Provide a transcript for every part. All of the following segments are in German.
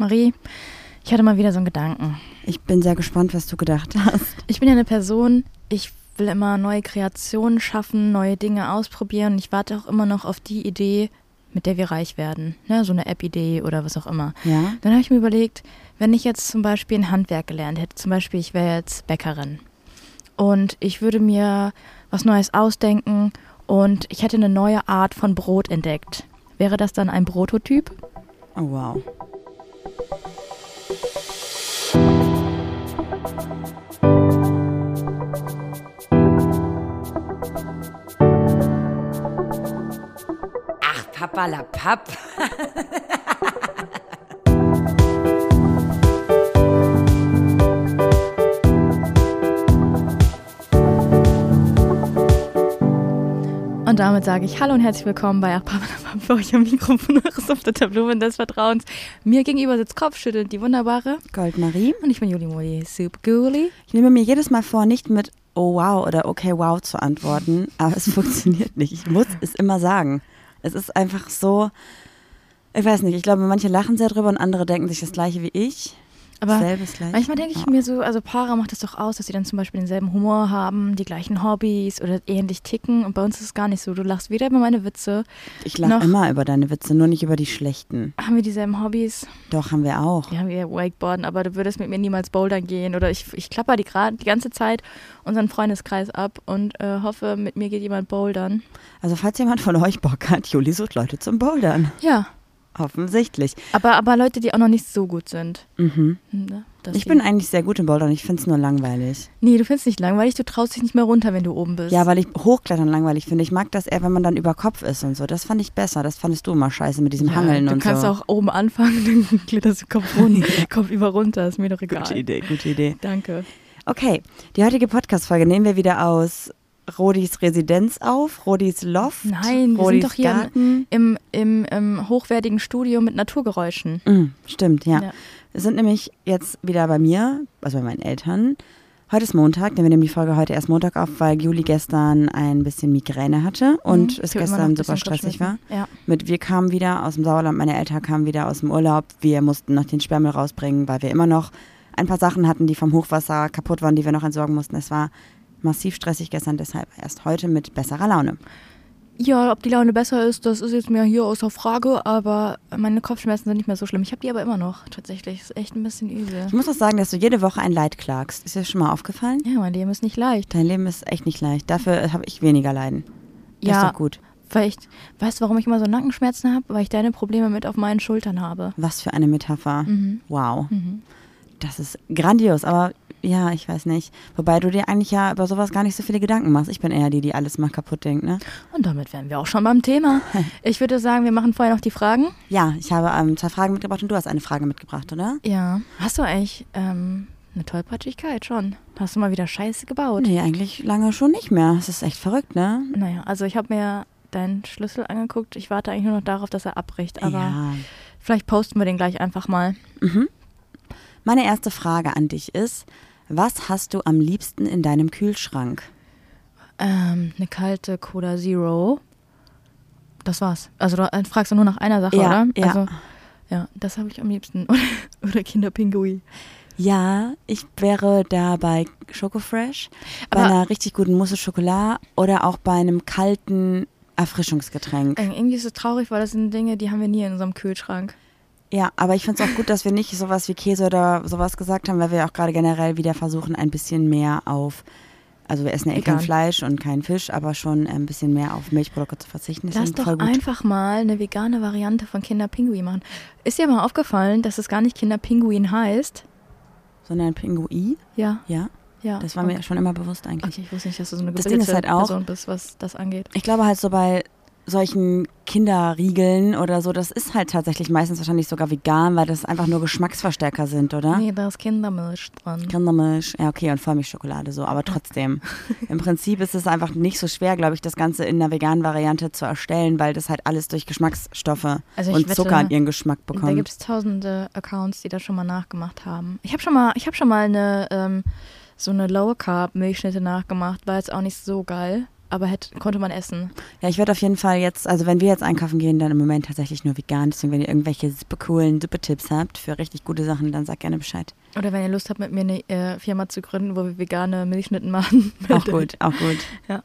Marie, ich hatte mal wieder so einen Gedanken. Ich bin sehr gespannt, was du gedacht hast. Ich bin ja eine Person, ich will immer neue Kreationen schaffen, neue Dinge ausprobieren und ich warte auch immer noch auf die Idee, mit der wir reich werden. Ne? So eine App-Idee oder was auch immer. Ja. Dann habe ich mir überlegt, wenn ich jetzt zum Beispiel ein Handwerk gelernt hätte, zum Beispiel ich wäre jetzt Bäckerin und ich würde mir was Neues ausdenken und ich hätte eine neue Art von Brot entdeckt. Wäre das dann ein Prototyp? Oh, wow. Ach, Papa la Papp. Und damit sage ich Hallo und herzlich willkommen bei Achpapalapap für euch am Mikrofon eures auf der Tableau des Vertrauens. Mir gegenüber sitzt Kopfschüttelnd die wunderbare Goldmarie. und ich bin Juli Moli, super Guli. Ich nehme mir jedes Mal vor, nicht mit Oh wow oder Okay wow zu antworten, aber es funktioniert nicht. Ich muss es immer sagen. Es ist einfach so, ich weiß nicht, ich glaube, manche lachen sehr drüber und andere denken sich das gleiche wie ich. Aber manchmal denke ich Ja. mir so, also Paare macht es doch aus, dass sie dann zum Beispiel denselben Humor haben, die gleichen Hobbys oder ähnlich ticken. Und bei uns ist es gar nicht so. Du lachst weder über meine Witze, Ich lache immer über deine Witze, nur nicht über die schlechten. haben wir dieselben Hobbys. Doch, haben wir auch. Wir haben ja Wakeboarden, aber du würdest mit mir niemals bouldern gehen. Oder ich, ich klapper die die ganze Zeit unseren Freundeskreis ab und äh, hoffe, mit mir geht jemand bouldern. Also falls jemand von euch Bock hat, Juli sucht Leute zum Bouldern. Ja, Offensichtlich. aber, aber Leute, die auch noch nicht so gut sind. Mhm. Ne? Dass Ich bin eigentlich sehr gut im Bouldern, ich finde es nur langweilig. Nee, du findest nicht langweilig, du traust dich nicht mehr runter, wenn du oben bist. Ja, weil ich Hochklettern langweilig finde. Ich mag das eher, wenn man dann über Kopf ist und so. Das fand ich besser. Das fandest du immer scheiße mit diesem Ja, Hangeln du und kannst so. auch oben anfangen, dann kletterst du Kopf, runter, Kopf über runter, ist mir doch egal. Gute Idee, gute Idee. Danke. Okay, die heutige Podcast-Folge nehmen wir wieder aus Rodis Residenz auf, Rodis Loft, Nein, wir Rodis sind doch hier Garten. im, im, im hochwertigen Studio mit Naturgeräuschen. Mm, stimmt, ja. Ja. Wir sind nämlich jetzt wieder bei mir, also bei meinen Eltern. Heute ist Montag, denn wir nehmen die Folge heute erst Montag auf, weil Juli gestern ein bisschen Migräne hatte und Mhm. es gestern super stressig war. Ja. Mit wir kamen wieder aus dem Sauerland, meine Eltern kamen wieder aus dem Urlaub. Wir mussten noch den Sperrmüll rausbringen, weil wir immer noch ein paar Sachen hatten, die vom Hochwasser kaputt waren, die wir noch entsorgen mussten. Es war massiv stressig gestern, deshalb erst heute mit besserer Laune. ja, ob die Laune besser ist, das ist jetzt mir hier außer Frage, aber meine Kopfschmerzen sind nicht mehr so schlimm. Ich habe die aber immer noch, tatsächlich. Ist echt ein bisschen übel. Ich muss auch sagen, dass du jede Woche ein Leid klagst. Ist dir schon mal aufgefallen? Ja, mein Leben ist nicht leicht. Dein Leben ist echt nicht leicht. Dafür habe ich weniger Leiden. Das ist Ja. doch gut. Weil ich, weißt du, warum ich immer so Nackenschmerzen habe? Weil ich deine Probleme mit auf meinen Schultern habe. Was für eine Metapher. Mhm. Wow. Das ist grandios, aber ja, ich weiß nicht. Wobei du dir eigentlich ja über sowas gar nicht so viele Gedanken machst. Ich bin eher die, die alles mal kaputt denkt, ne? Und damit wären wir auch schon beim Thema. Ich würde sagen, wir machen vorher noch die Fragen. Ja, ich habe ähm, zwei Fragen mitgebracht und du hast eine Frage mitgebracht, oder? Ja. Hast du eigentlich ähm, eine Tollpatschigkeit schon? Hast du mal wieder Scheiße gebaut? Nee, eigentlich lange schon nicht mehr. Es ist echt verrückt, ne? Naja, also ich habe mir deinen Schlüssel angeguckt. Ich warte eigentlich nur noch darauf, dass er abbricht. Aber ja. vielleicht posten wir den gleich einfach mal. Meine erste Frage an dich ist, was hast du am liebsten in deinem Kühlschrank? Ähm, eine kalte Cola Zero. Das war's. Also du äh, fragst du nur nach einer Sache, Ja, oder? ja. Also, ja, das habe ich am liebsten. Oder Kinderpingui. Ja, ich wäre da bei Schokofresh, bei einer richtig guten Mousse Schokolade oder auch bei einem kalten Erfrischungsgetränk. Äh, Irgendwie ist es traurig, weil das sind Dinge, die haben wir nie in unserem Kühlschrank. Ja, aber ich finde es auch gut, dass wir nicht sowas wie Käse oder sowas gesagt haben, weil wir auch gerade generell wieder versuchen, ein bisschen mehr auf, also wir essen ja eh kein. Fleisch und kein Fisch, aber schon ein bisschen mehr auf Milchprodukte zu verzichten. Das Lass ist doch einfach mal eine vegane Variante von Kinderpinguin machen. Ist dir mal aufgefallen, dass es gar nicht Kinderpinguin heißt? Sondern Pinguin, Ja, ja, ja. das war okay. mir schon immer bewusst eigentlich. Okay, ich wusste nicht, dass du so eine Das Ding ist gebildete halt auch- Person bist, was das angeht. Ich glaube halt so bei solchen Kinderriegeln oder so, das ist halt tatsächlich meistens wahrscheinlich sogar vegan, weil das einfach nur Geschmacksverstärker sind, oder? Nee, da ist Kindermilch dran. Kindermilch, ja okay, und Vollmilchschokolade so, aber trotzdem. Im Prinzip ist es einfach nicht so schwer, glaube ich, das Ganze in einer veganen Variante zu erstellen, weil das halt alles durch Geschmacksstoffe Also und wette, Zucker in ihren Geschmack Da bekommt. gibt es tausende Accounts, die das schon mal nachgemacht haben. Ich habe schon mal, ich habe schon mal eine ähm, so eine Low Carb Milchschnitte nachgemacht, war jetzt auch nicht so geil. Aber hätte, konnte man essen. Ja, ich werde auf jeden Fall jetzt, also wenn wir jetzt einkaufen gehen, dann im Moment tatsächlich nur vegan. Deswegen, wenn ihr irgendwelche super coolen, super Tipps habt für richtig gute Sachen, dann sagt gerne Bescheid. Oder wenn ihr Lust habt, mit mir eine äh, Firma zu gründen, wo wir vegane Milchschnitten machen. Auch gut, auch gut. Ja.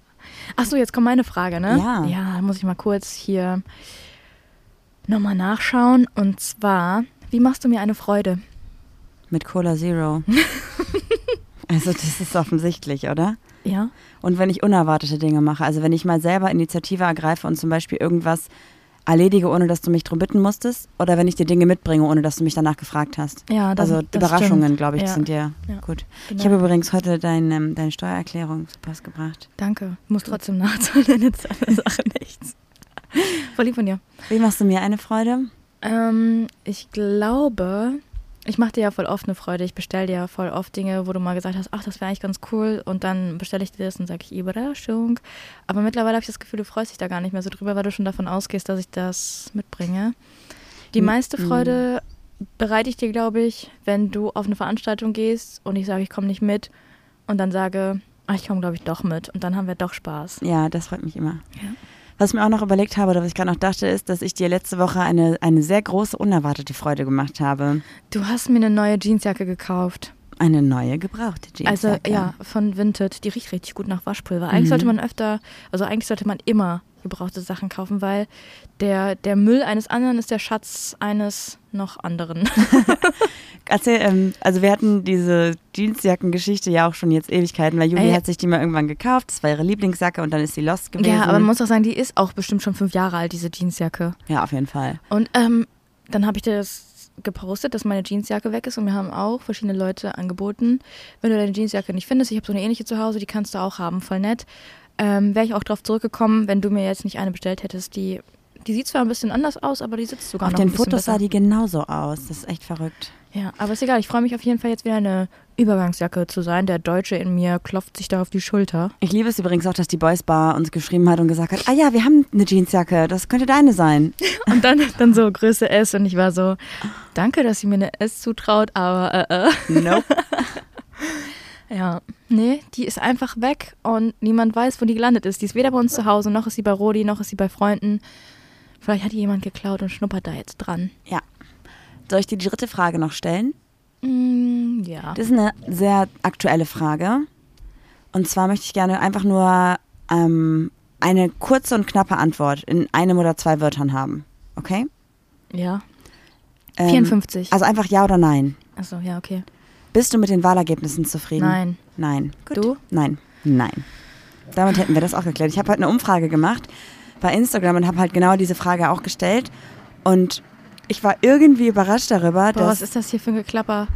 Ach so, jetzt kommt meine Frage, ne? Ja. Ja, muss ich mal kurz hier nochmal nachschauen. Und zwar, wie machst du mir eine Freude? Mit Cola Zero. also das ist offensichtlich, oder? Ja. Und wenn ich unerwartete Dinge mache, also wenn ich mal selber Initiative ergreife und zum Beispiel irgendwas erledige, ohne dass du mich drum bitten musstest, oder wenn ich dir Dinge mitbringe, ohne dass du mich danach gefragt hast. Ja, das, also das Überraschungen, glaube ich, ja. sind dir Ja, gut. genau. Ich habe übrigens heute dein, ähm, deine Steuererklärung zu Pass gebracht. Danke. Muss trotzdem nachzahlen, denn jetzt eine Sache nichts. Voll lieb von dir. Wie machst du mir eine Freude? Ähm, ich glaube, ich mache dir ja voll oft eine Freude. Ich bestelle dir ja voll oft Dinge, wo du mal gesagt hast, ach, das wäre eigentlich ganz cool. Und dann bestelle ich dir das und sage ich, Überraschung. Aber mittlerweile habe ich das Gefühl, du freust dich da gar nicht mehr so drüber, weil du schon davon ausgehst, dass ich das mitbringe. Die Mm, meiste mm. Freude bereite ich dir, glaube ich, wenn du auf eine Veranstaltung gehst und ich sage, ich komme nicht mit und dann sage, ach, ich komme, glaube ich, doch mit. Und dann haben wir doch Spaß. Ja, das freut mich immer. Ja. Was ich mir auch noch überlegt habe, oder was ich gerade noch dachte, ist, dass ich dir letzte Woche eine, eine sehr große, unerwartete Freude gemacht habe. Du hast mir eine neue Jeansjacke gekauft. Eine neue, gebrauchte Also Jeansjacke. ja, von Vinted. Die riecht richtig gut nach Waschpulver. Eigentlich Mhm. sollte man öfter, also eigentlich sollte man immer gebrauchte Sachen kaufen, weil der, der Müll eines anderen ist der Schatz eines noch anderen. Erzähl, ähm, also wir hatten diese Jeansjackengeschichte ja auch schon jetzt Ewigkeiten, weil Juli Ey. hat sich die mal irgendwann gekauft. Das war ihre Lieblingsjacke und dann ist sie lost gewesen. ja, aber man muss auch sagen, die ist auch bestimmt schon fünf Jahre alt, diese Jeansjacke. ja, auf jeden Fall. Und ähm, dann habe ich dir das gepostet, dass meine Jeansjacke weg ist und mir haben auch verschiedene Leute angeboten, wenn du deine Jeansjacke nicht findest, ich habe so eine ähnliche zu Hause, die kannst du auch haben, voll nett. Ähm, Wäre ich auch drauf zurückgekommen, wenn du mir jetzt nicht eine bestellt hättest, die die sieht zwar ein bisschen anders aus, aber die sitzt sogar Auf noch den ein bisschen Fotos besser. sah die genauso aus. Das ist echt verrückt. Ja, aber ist egal. Ich freue mich auf jeden Fall jetzt wieder eine Übergangsjacke zu sein. Der Deutsche in mir klopft sich da auf die Schulter. Ich liebe es übrigens auch, dass die Boys Bar uns geschrieben hat und gesagt hat, ah ja, wir haben eine Jeansjacke, das könnte deine sein. Und dann, dann so Größe S und ich war so, danke, dass sie mir eine S zutraut, aber äh, äh. Nope. Ja, nee, die ist einfach weg und niemand weiß, wo die gelandet ist. Die ist weder bei uns zu Hause, noch ist sie bei Rodi, noch ist sie bei Freunden. Vielleicht hat jemand geklaut und schnuppert da jetzt dran. ja. Soll ich dir die dritte Frage noch stellen? Mm, ja. Das ist eine sehr aktuelle Frage. Und zwar möchte ich gerne einfach nur ähm, eine kurze und knappe Antwort in einem oder zwei Wörtern haben. Okay? Ja. Ähm, 54. Also einfach ja oder nein. Achso, ja, okay. Bist du mit den Wahlergebnissen zufrieden? Nein. Nein. Gut. Du? Nein. Nein. Damit hätten wir das auch geklärt. Ich habe heute eine Umfrage gemacht bei Instagram und habe halt genau diese Frage auch gestellt. Und ich war irgendwie überrascht darüber, Boah, was ist das hier für ein Geklapper?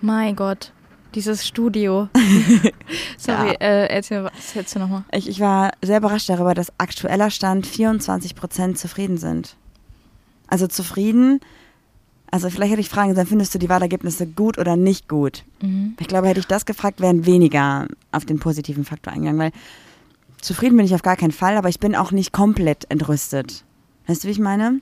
Mein Gott, dieses Studio. Sorry, Ja. äh, erzähl, du nochmal? Ich, ich war sehr überrascht darüber, dass aktueller Stand 24 Prozent zufrieden sind. Also zufrieden. Also vielleicht hätte ich fragen sollen, findest du die Wahlergebnisse gut oder nicht gut? Mhm. Ich glaube, hätte ich das gefragt, wären weniger auf den positiven Faktor eingegangen, weil zufrieden bin ich auf gar keinen Fall, aber ich bin auch nicht komplett entrüstet. Weißt du, wie ich meine?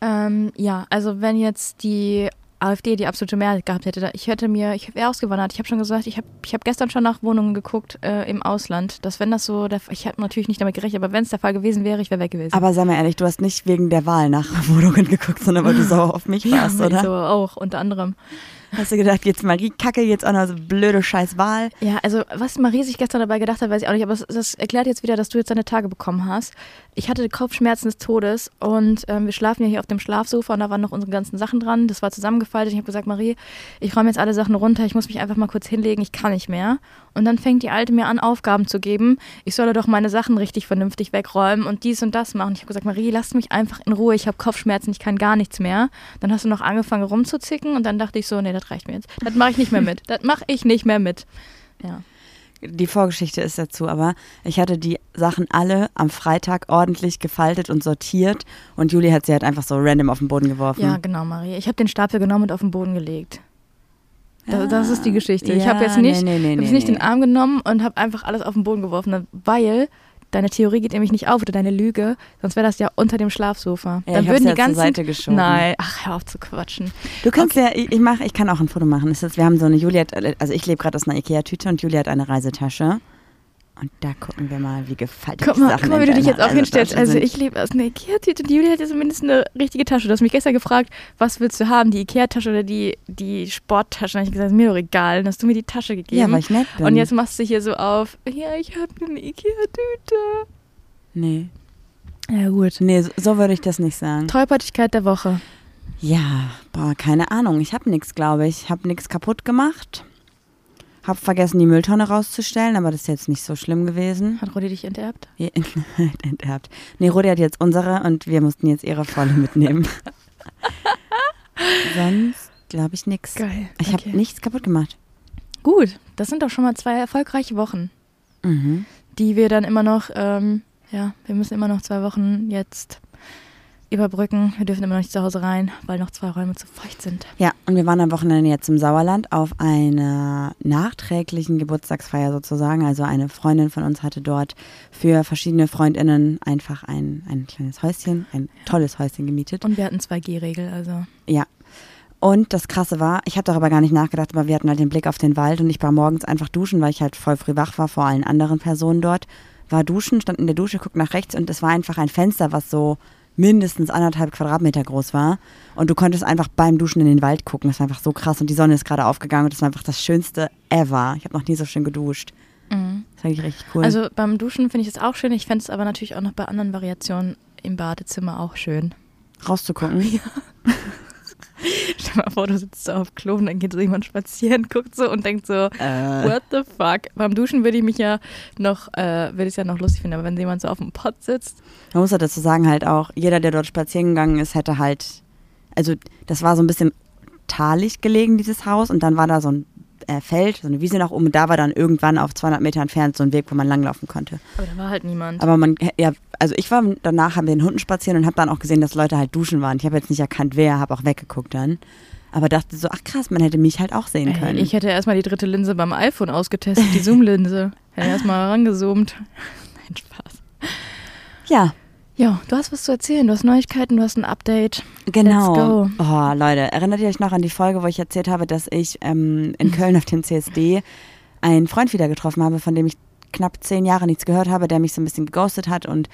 Ähm, ja, also wenn jetzt die AfD die absolute Mehrheit gehabt hätte, ich hätte mir, ich wäre ausgewandert. Ich habe schon gesagt, ich habe ich hab gestern schon nach Wohnungen geguckt äh, im Ausland, dass wenn das so, der, ich habe natürlich nicht damit gerechnet, aber wenn es der Fall gewesen wäre, ich wäre weg gewesen. Aber sei mal ehrlich, du hast nicht wegen der Wahl nach Wohnungen geguckt, sondern weil du sauer auf mich ja, warst, oder? so auch unter anderem. Hast du gedacht, jetzt Marie Kacke, jetzt auch noch so blöde scheiß Wahl? Ja, also was Marie sich gestern dabei gedacht hat, weiß ich auch nicht, aber das, das erklärt jetzt wieder, dass du jetzt deine Tage bekommen hast. Ich hatte Kopfschmerzen des Todes und ähm, wir schlafen ja hier auf dem Schlafsofa und da waren noch unsere ganzen Sachen dran. Das war zusammengefaltet. Ich habe gesagt, Marie, ich räume jetzt alle Sachen runter, ich muss mich einfach mal kurz hinlegen, ich kann nicht mehr. Und dann fängt die Alte mir an, Aufgaben zu geben. Ich solle doch meine Sachen richtig vernünftig wegräumen und dies und das machen. Ich habe gesagt, Marie, lass mich einfach in Ruhe, ich habe Kopfschmerzen, ich kann gar nichts mehr. Dann hast du noch angefangen rumzuzicken und dann dachte ich so, nee, das reicht mir jetzt. Das mache ich nicht mehr mit. Das mache ich nicht mehr mit. Ja. Die Vorgeschichte ist dazu, aber ich hatte die Sachen alle am Freitag ordentlich gefaltet und sortiert und Juli hat sie halt einfach so random auf den Boden geworfen. Ja, genau, Marie. Ich habe den Stapel genommen und auf den Boden gelegt. Das, Ah, das ist die Geschichte. ich ja, habe jetzt nicht, nee, nee, nee, ich hab jetzt nicht den Arm genommen und habe einfach alles auf den Boden geworfen, weil deine Theorie geht nämlich nicht auf oder deine Lüge, sonst wäre das ja unter dem Schlafsofa. Ja, Dann würden die ja zur ganzen Seite geschoben. Nein, ach, hör auf zu quatschen. Du kannst ja, ich, ich mach, ich kann auch ein Foto machen. Ist, wir haben so eine Julia, hat, also ich lebe gerade aus einer Ikea-Tüte und Julia hat eine Reisetasche. Und da gucken wir mal, wie gefaltet Guck mal, Sachen guck mal wie du dich jetzt auch hinstellst. Reisetasche Also ich lebe aus einer Ikea-Tüte und die Julia hat ja zumindest eine richtige Tasche. Du hast mich gestern gefragt, was willst du haben, die Ikea-Tasche oder die, die Sporttasche? Und ich gesagt, ist mir doch egal. Dann hast du mir die Tasche gegeben. Ja, weil ich nett bin. und jetzt machst du hier so auf, ja, ich habe eine Ikea-Tüte. Nee. Ja gut. Nee, so, so würde ich das nicht sagen. Tollpatschigkeit der Woche. Ja, boah, keine Ahnung. Ich habe nichts, glaube ich. Ich habe nichts kaputt gemacht. Hab vergessen, die Mülltonne rauszustellen, aber das ist jetzt nicht so schlimm gewesen. Hat Rudi dich enterbt? Je- Enterbt. Nee, Rudi hat jetzt unsere und wir mussten jetzt ihre volle mitnehmen. Sonst glaube ich nichts. Geil. Ich habe nichts kaputt gemacht. Gut, das sind doch schon mal zwei erfolgreiche Wochen, Mhm. die wir dann immer noch, ähm, ja, wir müssen immer noch zwei Wochen jetzt überbrücken. Wir dürfen immer noch nicht zu Hause rein, weil noch zwei Räume zu feucht sind. Ja, und wir waren am Wochenende jetzt im Sauerland auf einer nachträglichen Geburtstagsfeier sozusagen. Also eine Freundin von uns hatte dort für verschiedene FreundInnen einfach ein, ein kleines Häuschen, ein tolles Häuschen gemietet. Und wir hatten 2G-Regel, also. Ja. Und das Krasse war, ich habe darüber gar nicht nachgedacht, aber wir hatten halt den Blick auf den Wald und ich war morgens einfach duschen, weil ich halt voll früh wach war vor allen anderen Personen dort. War duschen, stand in der Dusche, guck nach rechts und es war einfach ein Fenster, was so mindestens anderthalb Quadratmeter groß war. Und du konntest einfach beim Duschen in den Wald gucken. Das war einfach so krass und die Sonne ist gerade aufgegangen und das war einfach das Schönste ever. Ich habe noch nie so schön geduscht. Das war wirklich richtig cool. Also beim Duschen finde ich es auch schön. Ich fände es aber natürlich auch noch bei anderen Variationen im Badezimmer auch schön. rauszugucken. Stell mal vor, du sitzt so auf Klo und dann geht so jemand spazieren, guckt so und denkt so, Äh, what the fuck? Beim Duschen würde ich mich ja noch, äh, würde ich es ja noch lustig finden, aber wenn jemand so auf dem Pott sitzt, Man muss ja dazu sagen, halt auch, jeder, der dort spazieren gegangen ist, hätte halt, also das war so ein bisschen talig gelegen, dieses Haus, und dann war da so ein äh, Feld, so eine Wiese nach oben, und da war dann irgendwann auf 200 Meter entfernt so ein Weg, wo man langlaufen konnte. aber da war halt niemand. Aber man, ja, also ich war danach, haben wir den Hunden spazieren und habe dann auch gesehen, dass Leute halt duschen waren. Ich habe jetzt nicht erkannt, wer, habe auch weggeguckt dann. Aber dachte so, ach krass, man hätte mich halt auch sehen Ey, können. ich hätte erstmal die dritte Linse beim iPhone ausgetestet, die Zoom-Linse. Hätte erstmal rangezoomt. Nein, Spaß. ja, Ja, du hast was zu erzählen, du hast Neuigkeiten, du hast ein Update. Genau. Let's go. Oh, Leute, erinnert ihr euch noch an die Folge, wo ich erzählt habe, dass ich ähm, in Köln auf dem CSD einen Freund wieder getroffen habe, von dem ich knapp zehn Jahre nichts gehört habe, der mich so ein bisschen geghostet hat und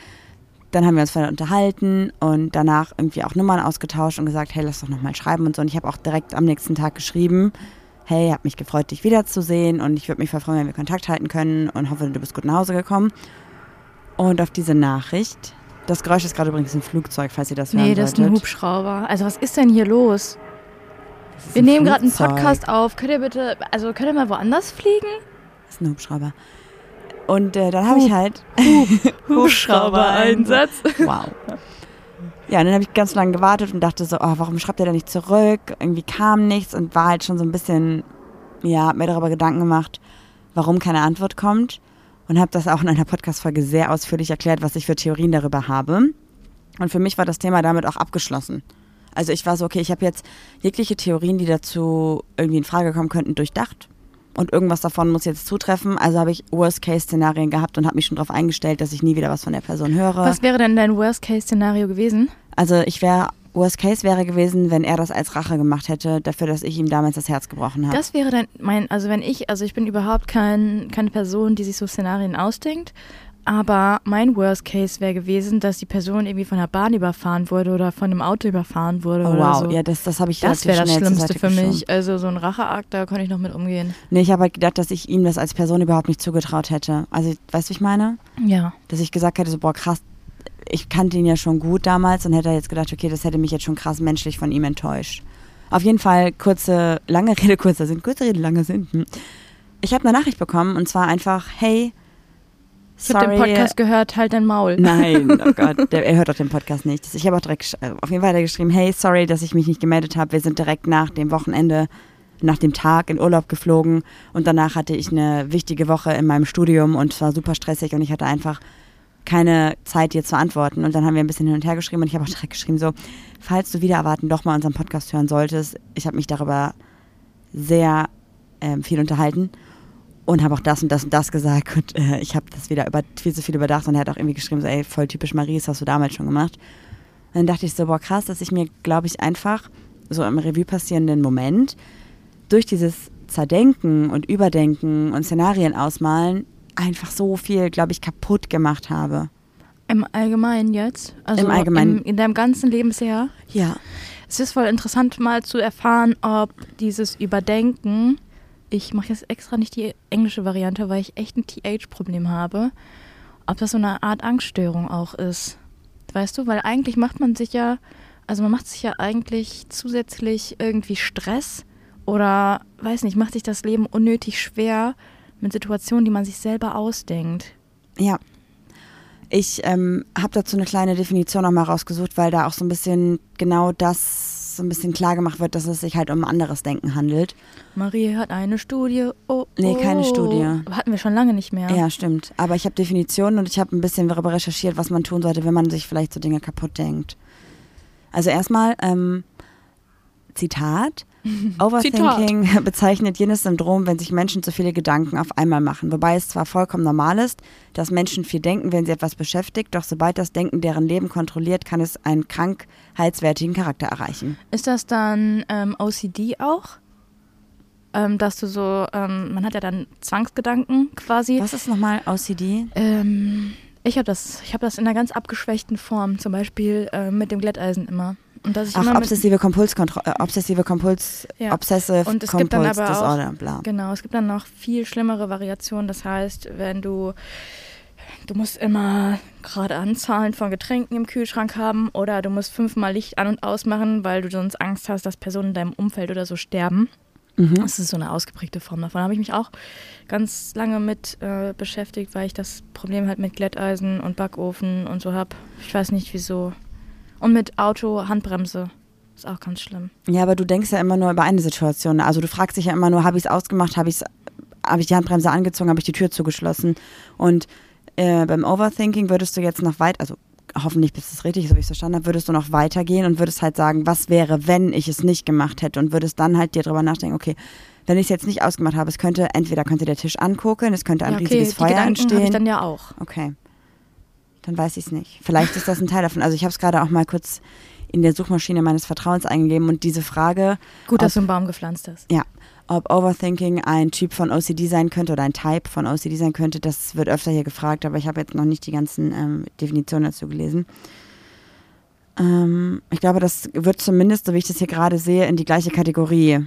dann haben wir uns weiter unterhalten und danach irgendwie auch Nummern ausgetauscht und gesagt, hey, lass doch nochmal schreiben und so. Und ich habe auch direkt am nächsten Tag geschrieben, hey, hab mich gefreut, dich wiederzusehen und ich würde mich voll freuen, wenn wir Kontakt halten können und hoffe, du bist gut nach Hause gekommen. Und auf diese Nachricht, das Geräusch ist gerade übrigens ein Flugzeug, falls ihr das hören Nee, das ist ein solltet. Hubschrauber. Also was ist denn hier los? Wir nehmen gerade einen. Podcast auf. Könnt ihr bitte, also könnt ihr mal woanders fliegen? Das ist ein Hubschrauber. Und äh, dann habe ich halt Hubschrauber-Einsatz. Wow. Ja, und dann habe ich ganz lange gewartet und dachte so, oh, warum schreibt er denn nicht zurück? Irgendwie kam nichts und war halt schon so ein bisschen, ja, hab mir darüber Gedanken gemacht, warum keine Antwort kommt. Und habe das auch in einer Podcast-Folge sehr ausführlich erklärt, was ich für Theorien darüber habe. Und für mich war das Thema damit auch abgeschlossen. Also ich war so, okay, ich habe jetzt jegliche Theorien, die dazu irgendwie in Frage kommen könnten, durchdacht. Und irgendwas davon muss jetzt zutreffen. Also habe ich Worst-Case-Szenarien gehabt und habe mich schon darauf eingestellt, dass ich nie wieder was von der Person höre. Was wäre denn dein Worst-Case-Szenario gewesen? Also ich wäre, Worst Case wäre gewesen, wenn er das als Rache gemacht hätte, dafür, dass ich ihm damals das Herz gebrochen habe. Das wäre dann mein, also wenn ich, also ich bin überhaupt kein, keine Person, die sich so Szenarien ausdenkt. Aber mein Worst Case wäre gewesen, dass die Person irgendwie von der Bahn überfahren wurde oder von einem Auto überfahren wurde Oh, oder wow, so. ja, das, das habe ich das wäre das Schlimmste für geschoben. mich. Also so ein Racheakt, da konnte ich noch mit umgehen. Nee, ich habe halt gedacht, dass ich ihm das als Person überhaupt nicht zugetraut hätte. Also, weißt du, ich meine? Ja. Dass ich gesagt hätte, so, boah, krass, ich kannte ihn ja schon gut damals und hätte jetzt gedacht, okay, das hätte mich jetzt schon krass menschlich von ihm enttäuscht. Auf jeden Fall, kurze, lange Rede, kurzer Sinn, kurze Rede, langer Sinn. Hm. Ich habe eine Nachricht bekommen und zwar einfach, hey, Ich habe den Podcast gehört, halt dein Maul. Nein, oh Gott, der, er hört doch den Podcast nicht. Ich habe auch direkt, äh, auf jeden Fall geschrieben, hey, sorry, dass ich mich nicht gemeldet habe. Wir sind direkt nach dem Wochenende, nach dem Tag in Urlaub geflogen und danach hatte ich eine wichtige Woche in meinem Studium und es war super stressig und ich hatte einfach keine Zeit, dir zu antworten. Und dann haben wir ein bisschen hin und her geschrieben und ich habe auch direkt geschrieben, so, falls du wieder erwarten doch mal unseren Podcast hören solltest, ich habe mich darüber sehr ähm, viel unterhalten und habe auch das und das und das gesagt und äh, ich habe das wieder über, viel zu viel überdacht und er hat auch irgendwie geschrieben, so, ey, voll typisch Marie, das hast du damals schon gemacht. Und dann dachte ich so, boah, krass, dass ich mir, glaube ich, einfach so im Revue passierenden Moment durch dieses Zerdenken und Überdenken und Szenarien ausmalen einfach so viel, glaube ich, kaputt gemacht habe. Im Allgemeinen jetzt? Also Im Allgemeinen. Im, in deinem ganzen Leben bisher? Ja. Es ist voll interessant mal zu erfahren, ob dieses Überdenken, ich mache jetzt extra nicht die englische Variante, weil ich echt ein TH-Problem habe, ob das so eine Art Angststörung auch ist. Weißt du, weil eigentlich macht man sich ja, also man macht sich ja eigentlich zusätzlich irgendwie Stress oder, weiß nicht, macht sich das Leben unnötig schwer mit Situationen, die man sich selber ausdenkt. Ja. Ich ähm, habe dazu eine kleine Definition nochmal rausgesucht, weil da auch so ein bisschen genau das so ein bisschen klar gemacht wird, dass es sich halt um anderes Denken handelt. Marie hat eine Studie. Oh, Nee, keine oh. Studie. Hatten wir schon lange nicht mehr. Ja, stimmt. Aber ich habe Definitionen und ich habe ein bisschen darüber recherchiert, was man tun sollte, wenn man sich vielleicht so Dinge kaputt denkt. Also erstmal, ähm, Zitat. Overthinking bezeichnet jenes Syndrom, wenn sich Menschen zu viele Gedanken auf einmal machen. Wobei es zwar vollkommen normal ist, dass Menschen viel denken, wenn sie etwas beschäftigt, doch sobald das Denken deren Leben kontrolliert, kann es einen krankheitswertigen Charakter erreichen. Ist das dann ähm, OCD auch? Ähm, dass du so, ähm, man hat ja dann Zwangsgedanken quasi. Was ist nochmal OCD? Ähm, ich habe das, ich habe das in einer ganz abgeschwächten Form, zum Beispiel äh, mit dem Glätteisen immer. Und dass ich Ach, obsessive Kompulskontrolle, äh, obsessive Kompuls, Ja. obsessive Und es gibt dann aber auch- Disorder, bla. Genau, es gibt dann noch viel schlimmere Variationen. Das heißt, wenn du, du musst immer gerade Anzahlen von Getränken im Kühlschrank haben oder du musst fünfmal Licht an und ausmachen, weil du sonst Angst hast, dass Personen in deinem Umfeld oder so sterben. Mhm. Das ist so eine ausgeprägte Form davon. Da habe ich mich auch ganz lange mit äh, beschäftigt, weil ich das Problem halt mit Glätteisen und Backofen und so habe. Ich weiß nicht wieso. Und mit Auto, Handbremse. Ist auch ganz schlimm. Ja, aber du denkst ja immer nur über eine Situation. Also du fragst dich ja immer nur, habe ich es ausgemacht, habe ich habe ich die Handbremse angezogen, habe ich die Tür zugeschlossen. Und äh, beim Overthinking würdest du jetzt noch weit, also hoffentlich bist du es richtig, so wie ich es verstanden habe, würdest du noch weitergehen und würdest halt sagen, was wäre, wenn ich es nicht gemacht hätte und würdest dann halt dir drüber nachdenken, okay, wenn ich es jetzt nicht ausgemacht habe, es könnte, entweder könnte der Tisch angucken, es könnte ein ja, okay, riesiges die Feuer Gedanken habe ich entstehen. dann ja auch. Okay. Dann weiß ich es nicht. Vielleicht ist das ein Teil davon. Also ich habe es gerade auch mal kurz in der Suchmaschine meines Vertrauens eingegeben und diese Frage, Gut, Ob- dass du einen Baum gepflanzt hast. ja, ob Overthinking ein Typ von OCD sein könnte oder ein Type von OCD sein könnte, das wird öfter hier gefragt, aber ich habe jetzt noch nicht die ganzen ähm, Definitionen dazu gelesen. Ähm, ich glaube, das wird zumindest, so wie ich das hier gerade sehe, in die gleiche Kategorie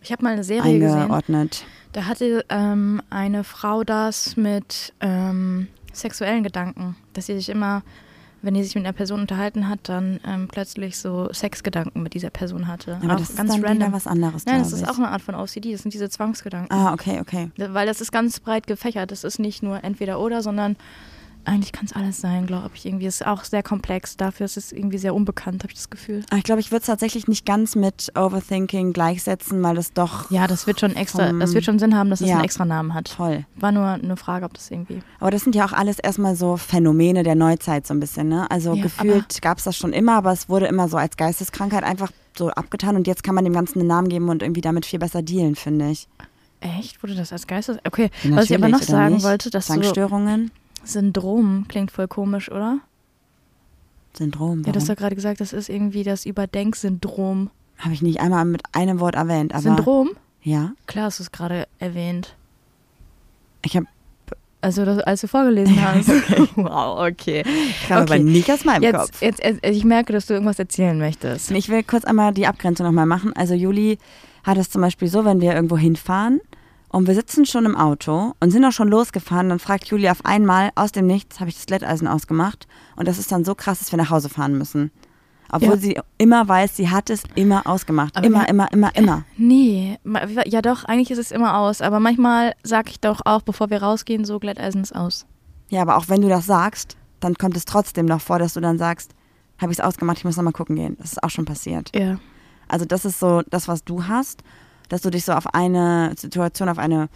Ich habe mal eine Serie gesehen. eingeordnet. Da hatte ähm, eine Frau das mit ähm, sexuellen Gedanken, dass sie sich immer, wenn die sich mit einer Person unterhalten hat, dann ähm, plötzlich so Sexgedanken mit dieser Person hatte. Aber auch das ist ganz dann random. was anderes, Nein, das ist auch eine Art von OCD. Das sind diese Zwangsgedanken. Ah, okay, okay. Weil das ist ganz breit gefächert. Das ist nicht nur entweder oder, sondern eigentlich kann es alles sein, glaube ich. Irgendwie ist auch sehr komplex. Dafür ist es irgendwie sehr unbekannt, habe ich das Gefühl. Aber Ich glaube, ich würde es tatsächlich nicht ganz mit Overthinking gleichsetzen, weil es doch Ja, das wird schon extra, das wird schon Sinn haben, dass es Ja. einen extra Namen hat. voll. War nur eine Frage, ob das irgendwie. Aber das sind ja auch alles erstmal so Phänomene der Neuzeit so ein bisschen, ne? Also Ja, gefühlt gab es das schon immer, aber es wurde immer so als Geisteskrankheit einfach so abgetan und jetzt kann man dem Ganzen einen Namen geben und irgendwie damit viel besser dealen, finde ich. Echt? Wurde das als Geistes? Okay, Ja, was ich aber noch sagen nicht? wollte, dass Zwangsstörungen, Syndrom klingt voll komisch, oder? Syndrom, Ja, du hast warum? gerade gesagt, das ist irgendwie das Überdenksyndrom. Habe ich nicht einmal mit einem Wort erwähnt, aber Syndrom? ja, Klar, hast du es gerade erwähnt. ich habe Also, das, als du vorgelesen hast. wow, okay. gerade Okay. aber nicht aus meinem Jetzt, Kopf. jetzt, jetzt, ich merke, dass du irgendwas erzählen möchtest. Ich will kurz einmal die Abgrenzung nochmal machen. Also Juli hat es zum Beispiel so, wenn wir irgendwo hinfahren und wir sitzen schon im Auto und sind auch schon losgefahren, dann fragt Juli auf einmal aus dem Nichts, habe ich das Glätteisen ausgemacht und das ist dann so krass, dass wir nach Hause fahren müssen. Obwohl Ja. sie immer weiß, sie hat es immer ausgemacht. Aber immer, immer, immer, immer. Nee, ja doch, eigentlich ist es immer aus. Aber manchmal sage ich doch auch, bevor wir rausgehen, so Glätteisen ist aus. Ja, aber auch wenn du das sagst, dann kommt es trotzdem noch vor, dass du dann sagst, habe ich es ausgemacht, ich muss nochmal gucken gehen. Das ist auch schon passiert. Ja. Also das ist so das, was du hast, dass du dich so auf eine Situation, auf eine,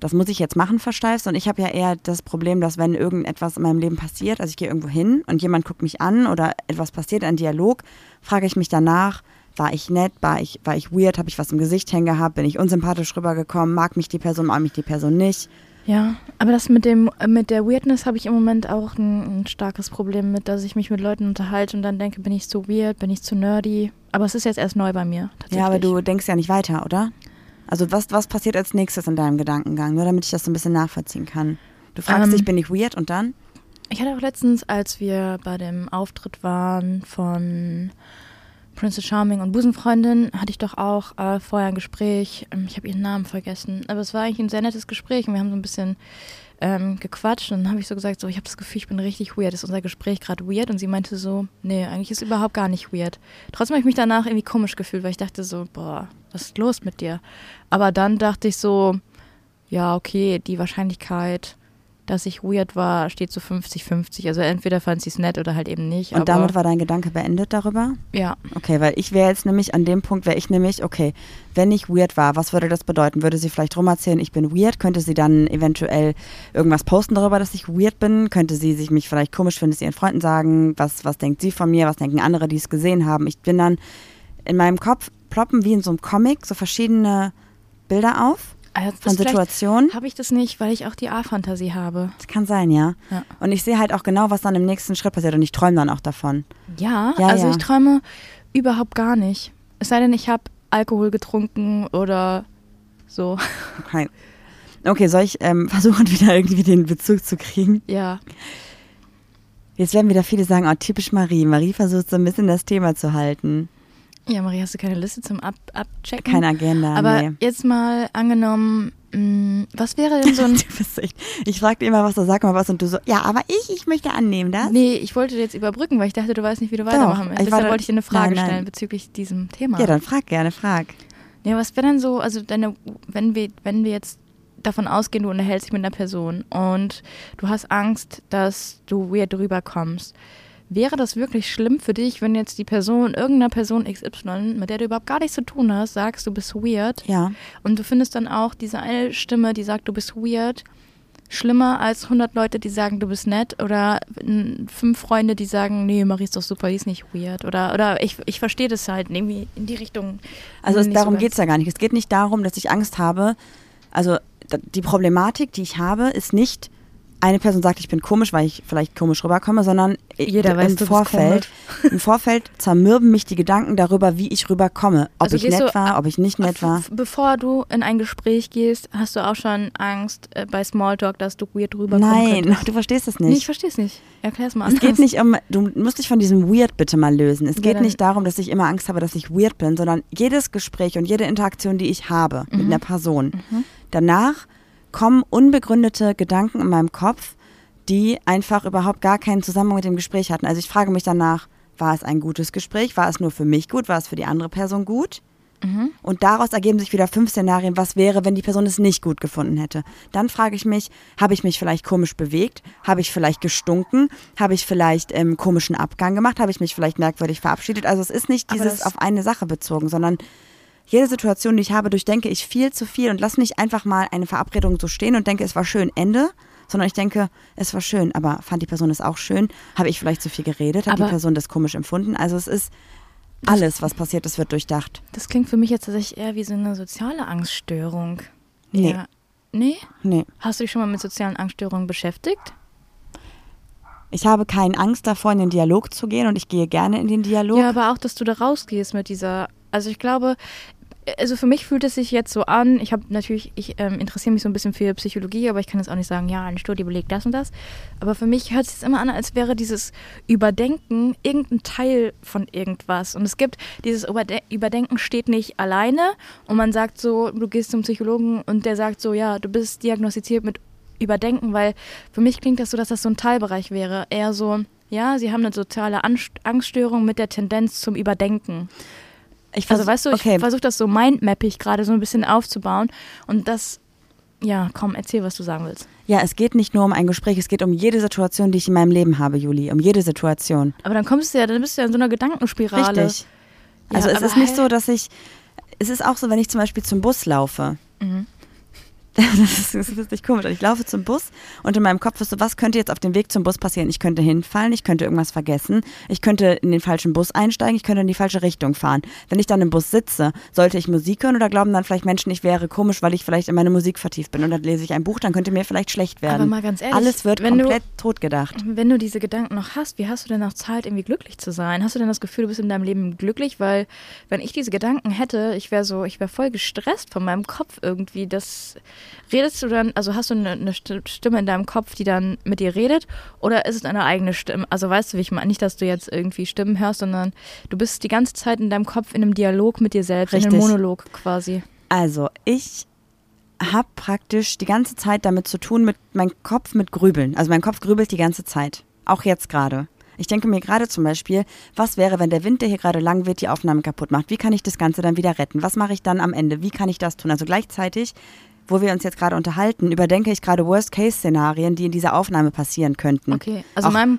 das muss ich jetzt machen, versteifst. Und ich habe ja eher das Problem, dass wenn irgendetwas in meinem Leben passiert, also ich gehe irgendwo hin und jemand guckt mich an oder etwas passiert, ein Dialog, frage ich mich danach, war ich nett, war ich, war ich weird, habe ich was im Gesicht hängen gehabt, bin ich unsympathisch rübergekommen, mag mich die Person, mag mich die Person nicht. Ja, aber das mit dem mit der Weirdness habe ich im Moment auch ein, ein starkes Problem mit, dass ich mich mit Leuten unterhalte und dann denke, bin ich zu weird, bin ich zu nerdy. Aber es ist jetzt erst neu bei mir. Tatsächlich. Ja, aber du denkst ja nicht weiter, oder? Also was, was passiert als nächstes in deinem Gedankengang? Nur damit ich das so ein bisschen nachvollziehen kann. Du fragst Ähm, dich, bin ich weird und dann? Ich hatte auch letztens, als wir bei dem Auftritt waren von Princess Charming und Busenfreundin, hatte ich doch auch äh, vorher ein Gespräch. Ähm, Ich habe ihren Namen vergessen, aber es war eigentlich ein sehr nettes Gespräch und wir haben so ein bisschen ähm, gequatscht und dann habe ich so gesagt, so ich habe das Gefühl, ich bin richtig weird. Ist unser Gespräch gerade weird? Und sie meinte so, nee, eigentlich ist überhaupt gar nicht weird. Trotzdem habe ich mich danach irgendwie komisch gefühlt, weil ich dachte so, boah, was ist los mit dir? Aber dann dachte ich so, ja, okay, die Wahrscheinlichkeit, dass ich weird war, steht so 50-50. Also entweder fand sie es nett oder halt eben nicht. Und damit war dein Gedanke beendet darüber? ja, Okay, weil ich wäre jetzt nämlich an dem Punkt, wäre ich nämlich, okay, wenn ich weird war, was würde das bedeuten? Würde sie vielleicht rumerzählen, ich bin weird? Könnte sie dann eventuell irgendwas posten darüber, dass ich weird bin? Könnte sie sich mich vielleicht komisch finden, es ihren Freunden sagen? Was, was denkt sie von mir? Was denken andere, die es gesehen haben? Ich bin dann in meinem Kopf ploppen wie in so einem Comic so verschiedene Bilder auf also von Situationen. Habe ich das nicht, weil ich auch die A-Fantasie habe. Das kann sein, ja. Ja. Und ich sehe halt auch genau, was dann im nächsten Schritt passiert und ich träume dann auch davon. Ja, Ja, also ja. ich träume überhaupt gar nicht. Es sei denn, ich habe Alkohol getrunken oder so. Okay, okay soll ich ähm, versuchen, wieder irgendwie den Bezug zu kriegen? Ja. Jetzt werden wieder viele sagen, oh, typisch Marie. Marie versucht so ein bisschen das Thema zu halten. Ja, Marie, hast du keine Liste zum Ab Abchecken? Keine Agenda, Aber nee. jetzt mal angenommen, mh, was wäre denn so ein. Du ich frag dir immer was, da sag mal was und du so, ja, aber ich, ich möchte annehmen, das? Nee, ich wollte jetzt überbrücken, weil ich dachte, du weißt nicht, wie du Doch, weitermachen war Deshalb wollte ich dir eine Frage Nein, nein. stellen bezüglich diesem Thema. Ja, dann frag gerne, frag. Nee, was wäre denn so, also deine, wenn wir, wenn wir jetzt davon ausgehen, du unterhältst dich mit einer Person und du hast Angst, dass du weird rüberkommst. Wäre das wirklich schlimm für dich, wenn jetzt die Person, irgendeiner Person XY, mit der du überhaupt gar nichts zu tun hast, sagst, du bist weird Ja. und du findest dann auch diese eine Stimme, die sagt, du bist weird, schlimmer als 100 Leute, die sagen, du bist nett oder fünf Freunde, die sagen, nee, Marie ist doch super, die ist nicht weird oder, oder ich, ich verstehe das halt irgendwie in die Richtung. Also es, so darum ganz. geht es ja gar nicht. Es geht nicht darum, dass ich Angst habe. Also die Problematik, die ich habe, ist nicht, eine Person sagt, ich bin komisch, weil ich vielleicht komisch rüberkomme, sondern Jeder weiß, im Vorfeld, im Vorfeld zermürben mich die Gedanken darüber, wie ich rüberkomme. Ob Also ich nett war, ob ich nicht nett war. Bevor du in ein Gespräch gehst, hast du auch schon Angst äh, bei Smalltalk, dass du weird rüberkommen Nein, könntest? du verstehst es Nee, ich nicht. verstehe es nicht. Erklär's mal Es anders. geht nicht um, du musst dich von diesem Weird bitte mal lösen. Es Ja, geht dann- nicht darum, dass ich immer Angst habe, dass ich weird bin, sondern jedes Gespräch und jede Interaktion, die ich habe mit Mhm. einer Person, danach kommen unbegründete Gedanken in meinem Kopf, die einfach überhaupt gar keinen Zusammenhang mit dem Gespräch hatten. Also ich frage mich danach, war es ein gutes Gespräch? War es nur für mich gut? War es für die andere Person gut? Mhm. Und daraus ergeben sich wieder fünf Szenarien, was wäre, wenn die Person es nicht gut gefunden hätte. Dann frage ich mich, habe ich mich vielleicht komisch bewegt? Habe ich vielleicht gestunken? Habe ich vielleicht ähm, komischen Abgang gemacht? Habe ich mich vielleicht merkwürdig verabschiedet? Also es ist nicht dieses auf eine Sache bezogen, sondern jede Situation, die ich habe, durchdenke ich viel zu viel und lass nicht einfach mal eine Verabredung so stehen und denke, es war schön, Ende. Sondern ich denke, es war schön, aber fand die Person es auch schön? Habe ich vielleicht zu viel geredet? Hat die Aber- Person das komisch empfunden? Also es ist alles, was passiert ist, wird durchdacht. Das klingt für mich jetzt tatsächlich eher wie so eine soziale Angststörung. Nee. Ja. Nee? Nee. Hast du dich schon mal mit sozialen Angststörungen beschäftigt? Ich habe keine Angst davor, in den Dialog zu gehen und ich gehe gerne in den Dialog. Ja, aber auch, dass du da rausgehst mit dieser. Also ich glaube, also für mich fühlt es sich jetzt so an. Ich habe natürlich, ich ähm, interessiere mich so ein bisschen für Psychologie, aber ich kann jetzt auch nicht sagen, ja, eine Studie belegt das und das. Aber für mich hört es sich immer an, als wäre dieses Überdenken irgendein Teil von irgendwas. Und es gibt dieses Überde Überdenken steht nicht alleine und man sagt so, du gehst zum Psychologen und der sagt so, ja, du bist diagnostiziert mit Überdenken, weil für mich klingt das so, dass das so ein Teilbereich wäre. Eher so, ja, sie haben eine soziale Angst Angststörung mit der Tendenz zum Überdenken. Ich Also vers- weißt du, ich okay. versuche das so mindmappig gerade so ein bisschen aufzubauen und das, ja, komm, erzähl, was du sagen willst. Ja, es geht nicht nur um ein Gespräch, es geht um jede Situation, die ich in meinem Leben habe, Juli. Um jede Situation. Aber dann kommst du ja, dann bist du ja in so einer Gedankenspirale. Richtig. Also Ja, es aber ist nicht so, dass ich. Es ist auch so, wenn ich zum Beispiel zum Bus laufe. Mhm. Das ist, das ist richtig komisch. Ich laufe zum Bus und in meinem Kopf ist so, was könnte jetzt auf dem Weg zum Bus passieren? Ich könnte hinfallen, ich könnte irgendwas vergessen, ich könnte in den falschen Bus einsteigen, ich könnte in die falsche Richtung fahren. Wenn ich dann im Bus sitze, sollte ich Musik hören oder glauben dann vielleicht Menschen, ich wäre komisch, weil ich vielleicht in meine Musik vertieft bin und dann lese ich ein Buch, dann könnte mir vielleicht schlecht werden. Aber mal ganz ehrlich, Alles wird wenn du- komplett totgedacht. Wenn du diese Gedanken noch hast, wie hast du denn noch Zeit, irgendwie glücklich zu sein? Hast du denn das Gefühl, du bist in deinem Leben glücklich? Weil, wenn ich diese Gedanken hätte, ich wäre so, ich wäre voll gestresst von meinem Kopf irgendwie. Das, redest du dann, also hast du eine, eine Stimme in deinem Kopf, die dann mit dir redet, oder ist es eine eigene Stimme? Also weißt du, wie ich meine? Nicht, dass du jetzt irgendwie Stimmen hörst, sondern du bist die ganze Zeit in deinem Kopf in einem Dialog mit dir selbst, Richtig. in einem Monolog quasi. Also, ich habe praktisch die ganze Zeit damit zu tun, mit meinem Kopf mit Grübeln. Also mein Kopf grübelt die ganze Zeit. Auch jetzt gerade. Ich denke mir gerade zum Beispiel, was wäre, wenn der Wind, der hier gerade lang wird, die Aufnahme kaputt macht? Wie kann ich das Ganze dann wieder retten? Was mache ich dann am Ende? Wie kann ich das tun? Also gleichzeitig, wo wir uns jetzt gerade unterhalten, überdenke ich gerade Worst-Case-Szenarien, die in dieser Aufnahme passieren könnten. Okay, also Auch- meinem,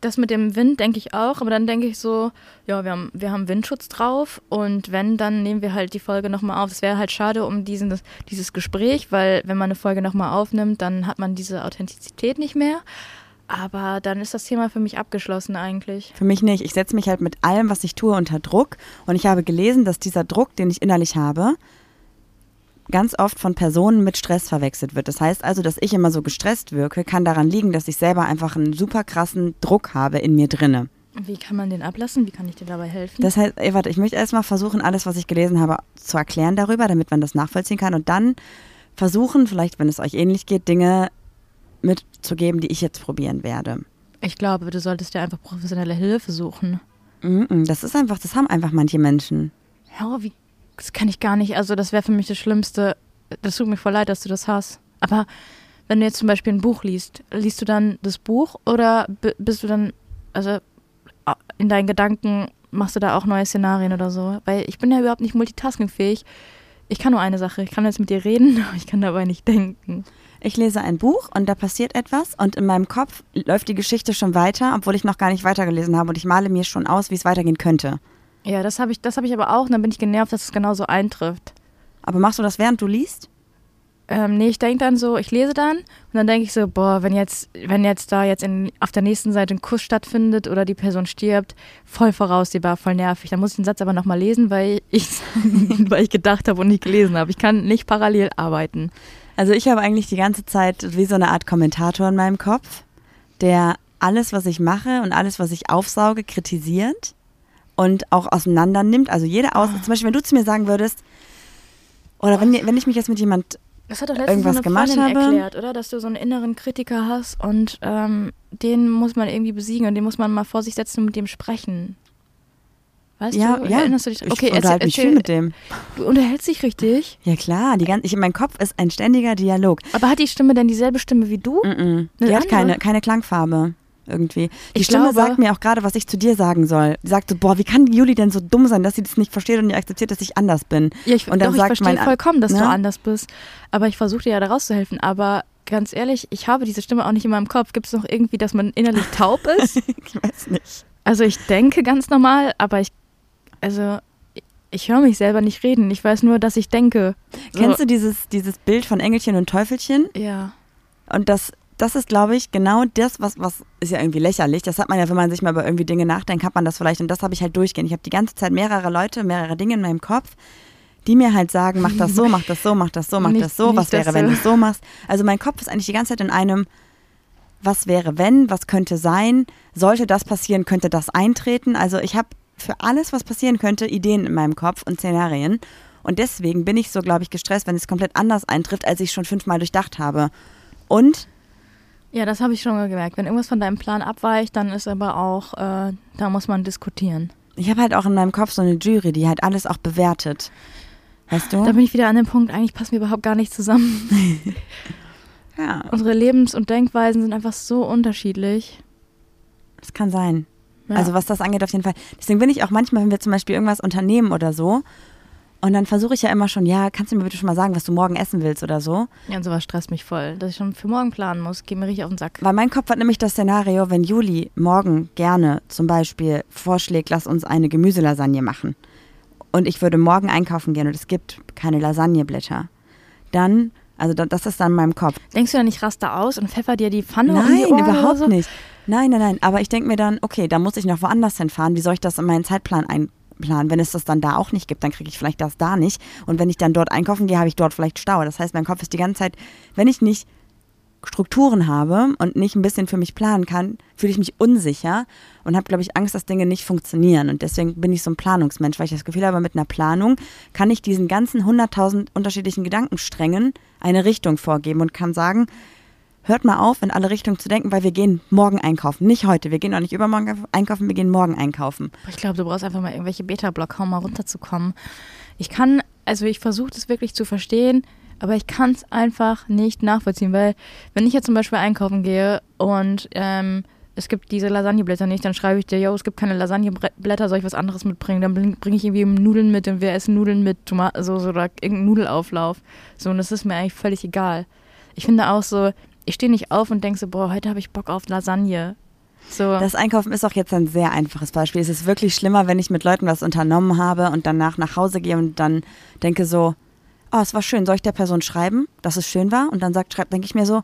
das mit dem Wind denke ich auch, aber dann denke ich so, ja, wir haben, wir haben Windschutz drauf und wenn, dann nehmen wir halt die Folge nochmal auf. Es wäre halt schade um diesen, dieses Gespräch, weil wenn man eine Folge nochmal aufnimmt, dann hat man diese Authentizität nicht mehr. Aber dann ist das Thema für mich abgeschlossen eigentlich. Für mich nicht. Ich setze mich halt mit allem, was ich tue, unter Druck. Und ich habe gelesen, dass dieser Druck, den ich innerlich habe, ganz oft von Personen mit Stress verwechselt wird. Das heißt also, dass ich immer so gestresst wirke, kann daran liegen, dass ich selber einfach einen super krassen Druck habe in mir drinne. Wie kann man den ablassen? Wie kann ich dir dabei helfen? Das heißt, ey, warte, ich möchte erstmal versuchen, alles, was ich gelesen habe, zu erklären darüber, damit man das nachvollziehen kann. Und dann versuchen, vielleicht, wenn es euch ähnlich geht, Dinge mitzugeben, die ich jetzt probieren werde. ich glaube, du solltest dir einfach professionelle Hilfe suchen. Das ist einfach, das haben einfach manche Menschen. Ja, wie, das kann ich gar nicht. Also, das wäre für mich das Schlimmste. Das tut mir voll leid, dass du das hast. Aber wenn du jetzt zum Beispiel ein Buch liest, liest du dann das Buch oder bi- bist du dann, also in deinen Gedanken machst du da auch neue Szenarien oder so? Weil ich bin ja überhaupt nicht multitaskingfähig. Ich kann nur eine Sache. Ich kann jetzt mit dir reden, aber ich kann dabei nicht denken. Ich lese ein Buch und da passiert etwas und in meinem Kopf läuft die Geschichte schon weiter, obwohl ich noch gar nicht weitergelesen habe und ich male mir schon aus, wie es weitergehen könnte. Ja, das habe ich, das habe ich aber auch und dann bin ich genervt, dass es genauso eintrifft. Aber machst du das während du liest? Ähm, nee, ich denke dann so, ich lese dann und dann denke ich so, boah, wenn jetzt, wenn jetzt da jetzt in, auf der nächsten Seite ein Kuss stattfindet oder die Person stirbt, voll voraussehbar, voll nervig. Dann muss ich den Satz aber nochmal lesen, weil ich, weil ich gedacht habe und nicht gelesen habe. Ich kann nicht parallel arbeiten. Also ich habe eigentlich die ganze Zeit wie so eine Art Kommentator in meinem Kopf, der alles, was ich mache und alles, was ich aufsauge, kritisiert und auch auseinander nimmt. Also jede Aus... Zum Beispiel, wenn du zu mir sagen würdest, oder wenn, wenn ich mich jetzt mit jemand Das hat doch letztens Irgendwas so eine gemacht Freundin habe? erklärt, oder? Dass du so einen inneren Kritiker hast und ähm, den muss man irgendwie besiegen und den muss man mal vor sich setzen und mit dem sprechen. Weißt Ja, du? ja. Erinnerst du dich? ich Okay, unterhalte mich viel mit dem. Du unterhältst dich richtig. Ja klar, die ganze, ich, mein Kopf ist ein ständiger Dialog. Aber hat die Stimme denn dieselbe Stimme wie du? Mm -mm. Die hat andere? keine, keine Klangfarbe irgendwie. Die Ich Stimme glaube- sagt mir auch gerade, was ich zu dir sagen soll. Die sagt so, boah, wie kann Juli denn so dumm sein, dass sie das nicht versteht und nicht akzeptiert, dass ich anders bin? Ja, ich, Und dann doch, sagt ich verstehe mein- vollkommen, dass du ne? anders bist. Aber ich versuche dir ja da rauszuhelfen. Aber ganz ehrlich, ich habe diese Stimme auch nicht in meinem Kopf. Gibt es noch irgendwie, dass man innerlich taub ist? ich weiß nicht. Also ich denke ganz normal, aber ich, also ich, höre mich selber nicht reden. Ich weiß nur, dass ich denke. So, Kennst du dieses, dieses Bild von Engelchen und Teufelchen? Ja. Und das, das ist, glaube ich, genau das, was, was ist ja irgendwie lächerlich. Das hat man ja, wenn man sich mal über irgendwie Dinge nachdenkt, hat man das vielleicht. Und das habe ich halt durchgehend. Ich habe die ganze Zeit mehrere Leute, mehrere Dinge in meinem Kopf, die mir halt sagen, mach das so, mach das so, mach das so, mach Nicht- das so. Was wäre, das wenn du es so machst? Also mein Kopf ist eigentlich die ganze Zeit in einem, was wäre, wenn, was könnte sein, sollte das passieren, könnte das eintreten. Also ich habe für alles, was passieren könnte, Ideen in meinem Kopf und Szenarien. Und deswegen bin ich so, glaube ich, gestresst, wenn es komplett anders eintrifft, als ich schon fünfmal durchdacht habe. Und Ja, das habe ich schon gemerkt. Wenn irgendwas von deinem Plan abweicht, dann ist aber auch, äh, da muss man diskutieren. Ich habe halt auch in meinem Kopf so eine Jury, die halt alles auch bewertet. Weißt du? Da bin ich wieder an dem Punkt, eigentlich passen wir überhaupt gar nicht zusammen. ja, Unsere Lebens- und Denkweisen sind einfach so unterschiedlich. das kann sein. Ja. Also was das angeht, auf jeden Fall. Deswegen bin ich auch manchmal, wenn wir zum Beispiel irgendwas unternehmen oder so, und dann versuche ich ja immer schon, ja, kannst du mir bitte schon mal sagen, was du morgen essen willst oder so? Ja, und sowas stresst mich voll, dass ich schon für morgen planen muss. Geht mir richtig auf den Sack. Weil mein Kopf hat nämlich das Szenario, wenn Juli morgen gerne zum Beispiel vorschlägt, lass uns eine Gemüselasagne machen. Und ich würde morgen einkaufen gehen und es gibt keine Lasagneblätter. Dann, also da- das ist dann in meinem Kopf. Denkst du da nicht raster aus und pfeffer dir die Pfanne um Nein, die Ohren oder überhaupt so? nicht. Nein, nein, nein. Aber ich denke mir dann, okay, da muss ich noch woanders hinfahren. Wie soll ich das in meinen Zeitplan einplanen? Wenn es das dann da auch nicht gibt, dann kriege ich vielleicht das da nicht. Und wenn ich dann dort einkaufen gehe, habe ich dort vielleicht Stau. Das heißt, mein Kopf ist die ganze Zeit, wenn ich nicht Strukturen habe und nicht ein bisschen für mich planen kann, fühle ich mich unsicher und habe, glaube ich, Angst, dass Dinge nicht funktionieren. Und deswegen bin ich so ein Planungsmensch, weil ich das Gefühl habe, mit einer Planung kann ich diesen ganzen 100.000 unterschiedlichen Gedankensträngen eine Richtung vorgeben und kann sagen, hört mal auf, in alle Richtungen zu denken, weil wir gehen morgen einkaufen. Nicht heute, wir gehen auch nicht übermorgen einkaufen, wir gehen morgen einkaufen. Ich glaube, du brauchst einfach mal irgendwelche Beta-Blocker, um mal runterzukommen. Ich kann, also ich versuche das wirklich zu verstehen, aber ich kann es einfach nicht nachvollziehen, weil wenn ich jetzt zum Beispiel einkaufen gehe und ähm, es gibt diese Lasagneblätter nicht, dann schreibe ich dir, yo, es gibt keine Lasagneblätter, soll ich was anderes mitbringen? Dann bringe ich irgendwie Nudeln mit und wir essen Nudeln mit Tomatensauce oder irgendeinen Nudelauflauf. So, und das ist mir eigentlich völlig egal. Ich finde auch so, ich stehe nicht auf und denke so, boah, heute habe ich Bock auf Lasagne. So. Das Einkaufen ist auch jetzt ein sehr einfaches Beispiel. Es ist wirklich schlimmer, wenn ich mit Leuten was unternommen habe und danach nach Hause gehe und dann denke so, oh, es war schön, soll ich der Person schreiben, dass es schön war? Und dann sagt, schreibt, denke ich mir so,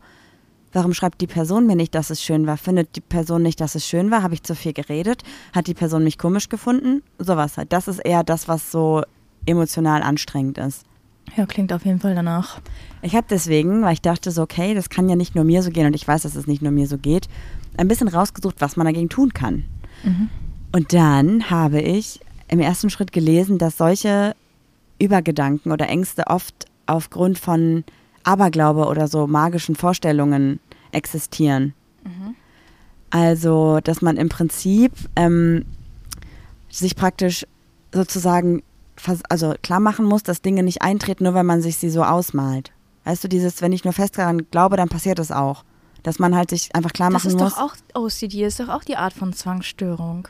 warum schreibt die Person mir nicht, dass es schön war? Findet die Person nicht, dass es schön war? Habe ich zu viel geredet? Hat die Person mich komisch gefunden? Sowas halt. Das ist eher das, was so emotional anstrengend ist. Ja, klingt auf jeden Fall danach. Ich habe deswegen, weil ich dachte so, okay, das kann ja nicht nur mir so gehen und ich weiß, dass es nicht nur mir so geht, ein bisschen rausgesucht, was man dagegen tun kann. Mhm. Und dann habe ich im ersten Schritt gelesen, dass solche Übergedanken oder Ängste oft aufgrund von Aberglaube oder so magischen Vorstellungen existieren. Mhm. Also, dass man im Prinzip ähm, sich praktisch sozusagen also klar machen muss, dass Dinge nicht eintreten, nur weil man sich sie so ausmalt. Weißt du, dieses, wenn ich nur fest daran glaube, dann passiert es auch. Dass man halt sich einfach klar machen muss. Das ist muss, doch auch OCD, ist doch auch die Art von Zwangsstörung.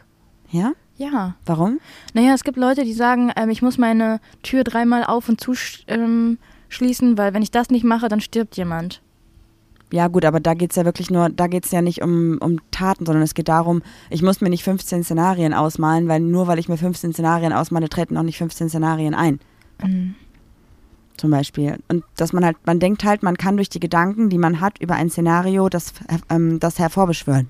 Ja? Ja. Warum? Naja, es gibt Leute, die sagen, ähm, ich muss meine Tür dreimal auf und zuschließen, ähm, weil wenn ich das nicht mache, dann stirbt jemand. Ja, gut, aber da geht es ja wirklich nur, da geht es ja nicht um, um Taten, sondern es geht darum, ich muss mir nicht 15 Szenarien ausmalen, weil nur weil ich mir 15 Szenarien ausmale, treten auch nicht 15 Szenarien ein. Mhm. Zum Beispiel. Und dass man halt, man denkt halt, man kann durch die Gedanken, die man hat, über ein Szenario das, ähm, das hervorbeschwören.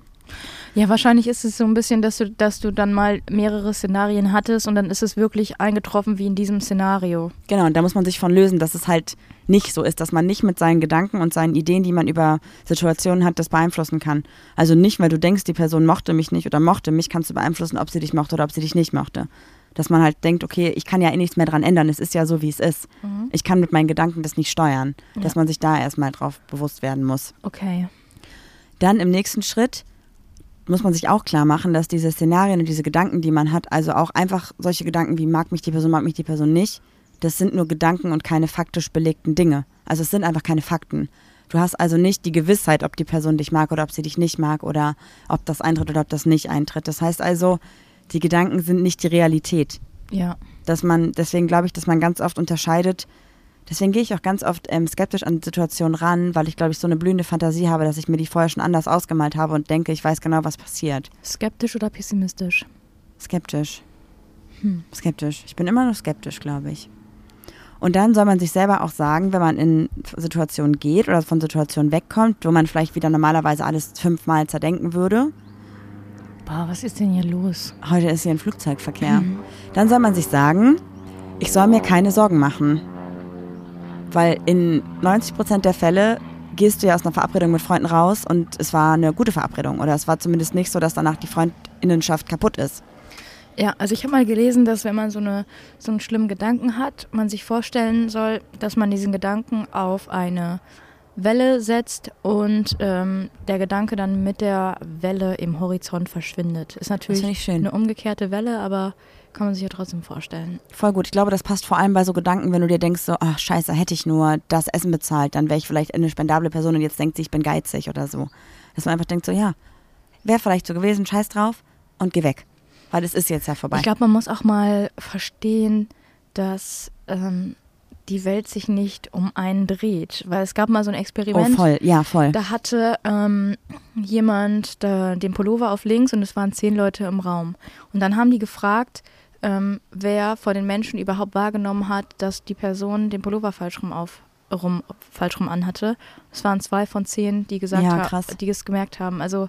Ja, wahrscheinlich ist es so ein bisschen, dass du, dass du dann mal mehrere Szenarien hattest und dann ist es wirklich eingetroffen wie in diesem Szenario. Genau, und da muss man sich von lösen, dass es halt nicht so ist, dass man nicht mit seinen Gedanken und seinen Ideen, die man über Situationen hat, das beeinflussen kann. Also nicht, weil du denkst, die Person mochte mich nicht oder mochte mich, kannst du beeinflussen, ob sie dich mochte oder ob sie dich nicht mochte. Dass man halt denkt, okay, ich kann ja eh nichts mehr dran ändern, es ist ja so, wie es ist. Mhm. Ich kann mit meinen Gedanken das nicht steuern. Ja. Dass man sich da erstmal drauf bewusst werden muss. Okay. Dann im nächsten Schritt muss man sich auch klar machen, dass diese Szenarien und diese Gedanken, die man hat, also auch einfach solche Gedanken wie mag mich die Person, mag mich die Person nicht, das sind nur Gedanken und keine faktisch belegten Dinge. Also es sind einfach keine Fakten. Du hast also nicht die Gewissheit, ob die Person dich mag oder ob sie dich nicht mag oder ob das eintritt oder ob das nicht eintritt. Das heißt also, die Gedanken sind nicht die Realität. Ja. Dass man, deswegen glaube ich, dass man ganz oft unterscheidet, Deswegen gehe ich auch ganz oft ähm, skeptisch an Situationen ran, weil ich, glaube ich, so eine blühende Fantasie habe, dass ich mir die vorher schon anders ausgemalt habe und denke, ich weiß genau, was passiert. Skeptisch oder pessimistisch? Skeptisch. Hm. Skeptisch. Ich bin immer noch skeptisch, glaube ich. Und dann soll man sich selber auch sagen, wenn man in Situationen geht oder von Situationen wegkommt, wo man vielleicht wieder normalerweise alles fünfmal zerdenken würde. Boah, was ist denn hier los? Heute ist hier ein Flugzeugverkehr. Mhm. Dann soll man sich sagen, ich soll mir keine Sorgen machen. Weil in 90 Prozent der Fälle gehst du ja aus einer Verabredung mit Freunden raus und es war eine gute Verabredung. Oder es war zumindest nicht so, dass danach die Freundinnenschaft kaputt ist. Ja, also ich habe mal gelesen, dass wenn man so, eine, so einen schlimmen Gedanken hat, man sich vorstellen soll, dass man diesen Gedanken auf eine Welle setzt und ähm, der Gedanke dann mit der Welle im Horizont verschwindet. Ist natürlich eine umgekehrte Welle, aber kann man sich ja trotzdem vorstellen. Voll gut. Ich glaube, das passt vor allem bei so Gedanken, wenn du dir denkst, so, ach scheiße, hätte ich nur das Essen bezahlt, dann wäre ich vielleicht eine spendable Person und jetzt denkt sie, ich bin geizig oder so. Dass man einfach denkt, so ja, wäre vielleicht so gewesen, scheiß drauf und geh weg. Weil es ist jetzt ja vorbei. Ich glaube, man muss auch mal verstehen, dass ähm, die Welt sich nicht um einen dreht. Weil es gab mal so ein Experiment. Oh, voll, ja, voll. Da hatte ähm, jemand da den Pullover auf links und es waren zehn Leute im Raum. Und dann haben die gefragt, ähm, wer vor den Menschen überhaupt wahrgenommen hat, dass die Person den Pullover falsch rum auf rum, falsch rum anhatte. Es waren zwei von zehn, die gesagt ja, haben, die es gemerkt haben. Also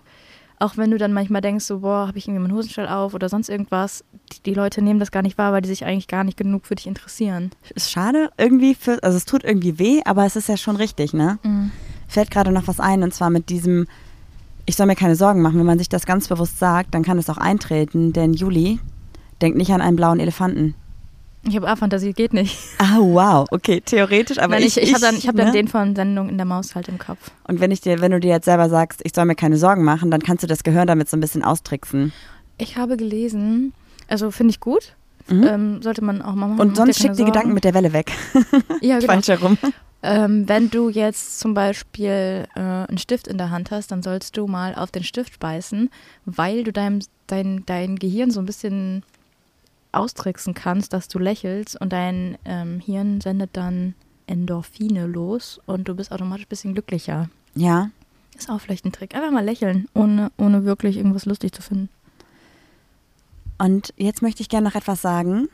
auch wenn du dann manchmal denkst, so, boah, habe ich irgendwie meinen Hosenstall auf oder sonst irgendwas, die, die, Leute nehmen das gar nicht wahr, weil die sich eigentlich gar nicht genug für dich interessieren. Ist schade irgendwie, für, also es tut irgendwie weh, aber es ist ja schon richtig, ne? Mhm. fällt gerade noch was ein und zwar mit diesem, ich soll mir keine Sorgen machen. Wenn man sich das ganz bewusst sagt, dann kann es auch eintreten, denn Juli denkt nicht an einen blauen Elefanten. Ich habe A-Fantasie, geht nicht. Ah, wow, okay, theoretisch, aber Nein, ich, ich, ich habe dann, ich hab dann ne? den von Sendung in der Maus halt im Kopf. Und wenn ich dir, wenn du dir jetzt selber sagst, ich soll mir keine Sorgen machen, dann kannst du das Gehirn damit so ein bisschen austricksen. Ich habe gelesen, also finde ich gut. Mhm. Ähm, sollte man auch mal machen. Und sonst dir schick keine die Gedanken Sorgen. mit der Welle weg. Ja, genau. Falsch herum. Ähm, wenn du jetzt zum Beispiel äh, einen Stift in der Hand hast, dann sollst du mal auf den Stift beißen, weil du deinem, dein, dein Gehirn so ein bisschen austricksen kannst, dass du lächelst und dein ähm, Hirn sendet dann Endorphine los und du bist automatisch ein bisschen glücklicher. Ja. Ist auch vielleicht ein Trick. Einfach mal lächeln, ohne, ohne wirklich irgendwas lustig zu finden. Und jetzt möchte ich gerne noch etwas sagen.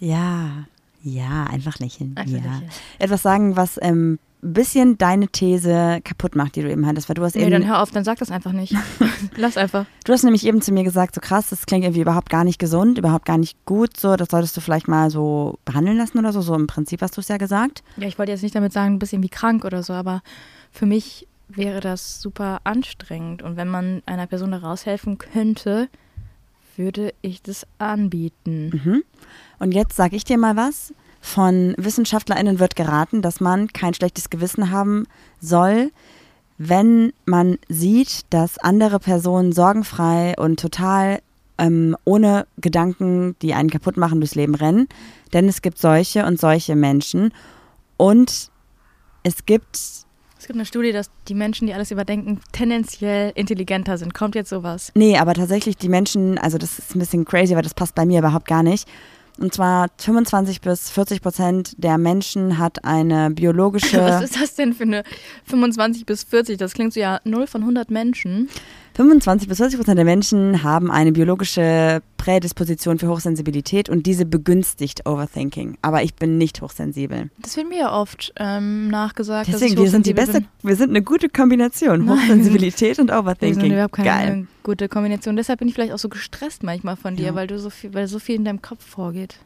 Ja, ja, einfach lächeln. Einfach ja. lächeln. Etwas sagen, was ähm, bisschen deine These kaputt macht, die du eben hattest. Weil du hast Nee, eben, dann hör auf, dann sag das einfach nicht. Lass einfach. du hast nämlich eben zu mir gesagt, so krass, das klingt irgendwie überhaupt gar nicht gesund, überhaupt gar nicht gut. So, das solltest du vielleicht mal so behandeln lassen oder so. So im Prinzip hast du es ja gesagt. Ja, ich wollte jetzt nicht damit sagen, ein bisschen wie krank oder so, aber für mich wäre das super anstrengend. Und wenn man einer Person da raushelfen könnte, würde ich das anbieten. Mhm. Und jetzt sage ich dir mal was. Von WissenschaftlerInnen wird geraten, dass man kein schlechtes Gewissen haben soll, wenn man sieht, dass andere Personen sorgenfrei und total ähm, ohne Gedanken, die einen kaputt machen, durchs Leben rennen. Denn es gibt solche und solche Menschen. Und es gibt Es gibt eine Studie, dass die Menschen, die alles überdenken, tendenziell intelligenter sind. Kommt jetzt sowas? Nee, aber tatsächlich die Menschen, also das ist ein bisschen crazy, weil das passt bei mir überhaupt gar nicht. Und zwar 25 bis 40 Prozent der Menschen hat eine biologische. Was ist das denn für eine 25 bis 40? Das klingt so ja 0 von 100 Menschen. 25 bis 40 Prozent der Menschen haben eine biologische Prädisposition für Hochsensibilität und diese begünstigt Overthinking. Aber ich bin nicht hochsensibel. Das wird mir ja oft ähm, nachgesagt. Deswegen, wir sind die beste, wir sind eine gute Kombination. Nein. Hochsensibilität und bin. Wir Overthinking. sind überhaupt keine Geil. gute Kombination. Deshalb bin ich vielleicht auch so gestresst manchmal von dir, Ja. weil du so viel, weil so viel in deinem Kopf vorgeht.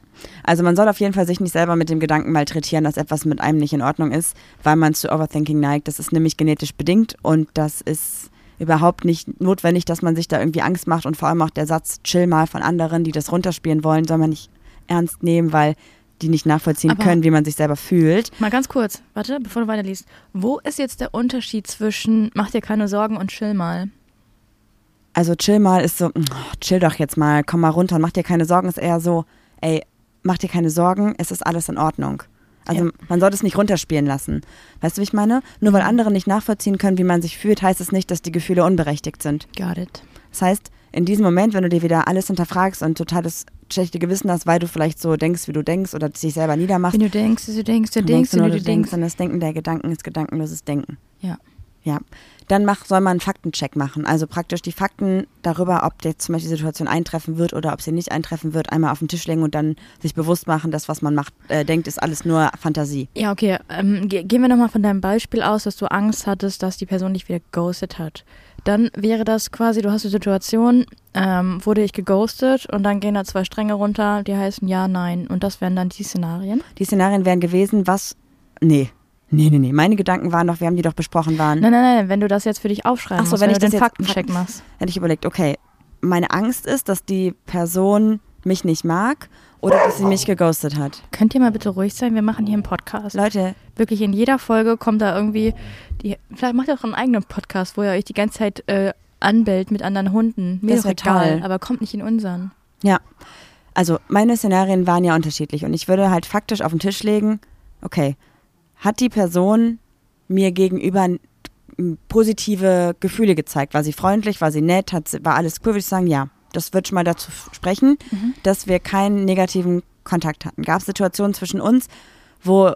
Also man soll auf jeden Fall sich nicht selber mit dem Gedanken malträtieren, dass etwas mit einem nicht in Ordnung ist, weil man zu Overthinking neigt. Das ist nämlich genetisch bedingt und das ist überhaupt nicht notwendig, dass man sich da irgendwie Angst macht und vor allem auch der Satz chill mal von anderen, die das runterspielen wollen, soll man nicht ernst nehmen, weil die nicht nachvollziehen Aber- können, wie man sich selber fühlt. Mal ganz kurz, warte, bevor du weiterliest. Wo ist jetzt der Unterschied zwischen mach dir keine Sorgen und chill mal? Also chill mal ist so, oh, chill doch jetzt mal, komm mal runter und mach dir keine Sorgen, ist eher so, ey, mach dir keine Sorgen, es ist alles in Ordnung. Also Ja. man sollte es nicht runterspielen lassen. Weißt du, wie ich meine? Nur weil andere nicht nachvollziehen können, wie man sich fühlt, heißt es nicht, dass die Gefühle unberechtigt sind. Got it. Das heißt, in diesem Moment, wenn du dir wieder alles hinterfragst und totales schlechte Gewissen hast, weil du vielleicht so denkst, wie du denkst oder dich selber niedermachst, Wenn du denkst, du denkst, du dann denkst, nur, du du denkst. und das Denken der Gedanken ist gedankenloses Denken. Ja. Ja. Dann mach, soll man einen Faktencheck machen. Also praktisch die Fakten darüber, ob jetzt zum Beispiel die Situation eintreffen wird oder ob sie nicht eintreffen wird, einmal auf den Tisch legen und dann sich bewusst machen, dass was man macht, äh, denkt, ist alles nur Fantasie. Ja, okay. Ähm, ge gehen wir nochmal von deinem Beispiel aus, dass du Angst hattest, dass die Person dich wieder ghostet hat. Dann wäre das quasi, du hast die Situation, ähm, wurde ich geghostet und dann gehen da zwei Stränge runter, die heißen ja, nein. Und das wären dann die Szenarien. Die Szenarien wären gewesen, was. Nee. Nee, nee, nee. Meine Gedanken waren doch, wir haben die doch besprochen, waren. Nein, nein, nein, wenn du das jetzt für dich aufschreiben Ach so, wenn wenn, ich du den Faktencheck machst. hätte ich überlegt, okay, meine Angst ist, dass die Person mich nicht mag oder dass sie mich geghostet hat. Könnt ihr mal bitte ruhig sein? Wir machen hier einen Podcast. Leute, Wirklich in jeder Folge kommt da irgendwie, die, vielleicht macht ihr auch einen eigenen Podcast, wo ihr euch die ganze Zeit äh, anbellt mit anderen Hunden. Mir Das ist egal, toll. aber kommt nicht in unseren. ja. Also meine Szenarien waren ja unterschiedlich und ich würde halt faktisch auf den Tisch legen, okay, hat die Person mir gegenüber positive Gefühle gezeigt? War sie freundlich, war sie nett, hat, war alles cool? Würde ich sagen, ja. Das wird schon mal dazu sprechen, dass wir keinen negativen Kontakt hatten. Gab es Situationen zwischen uns, wo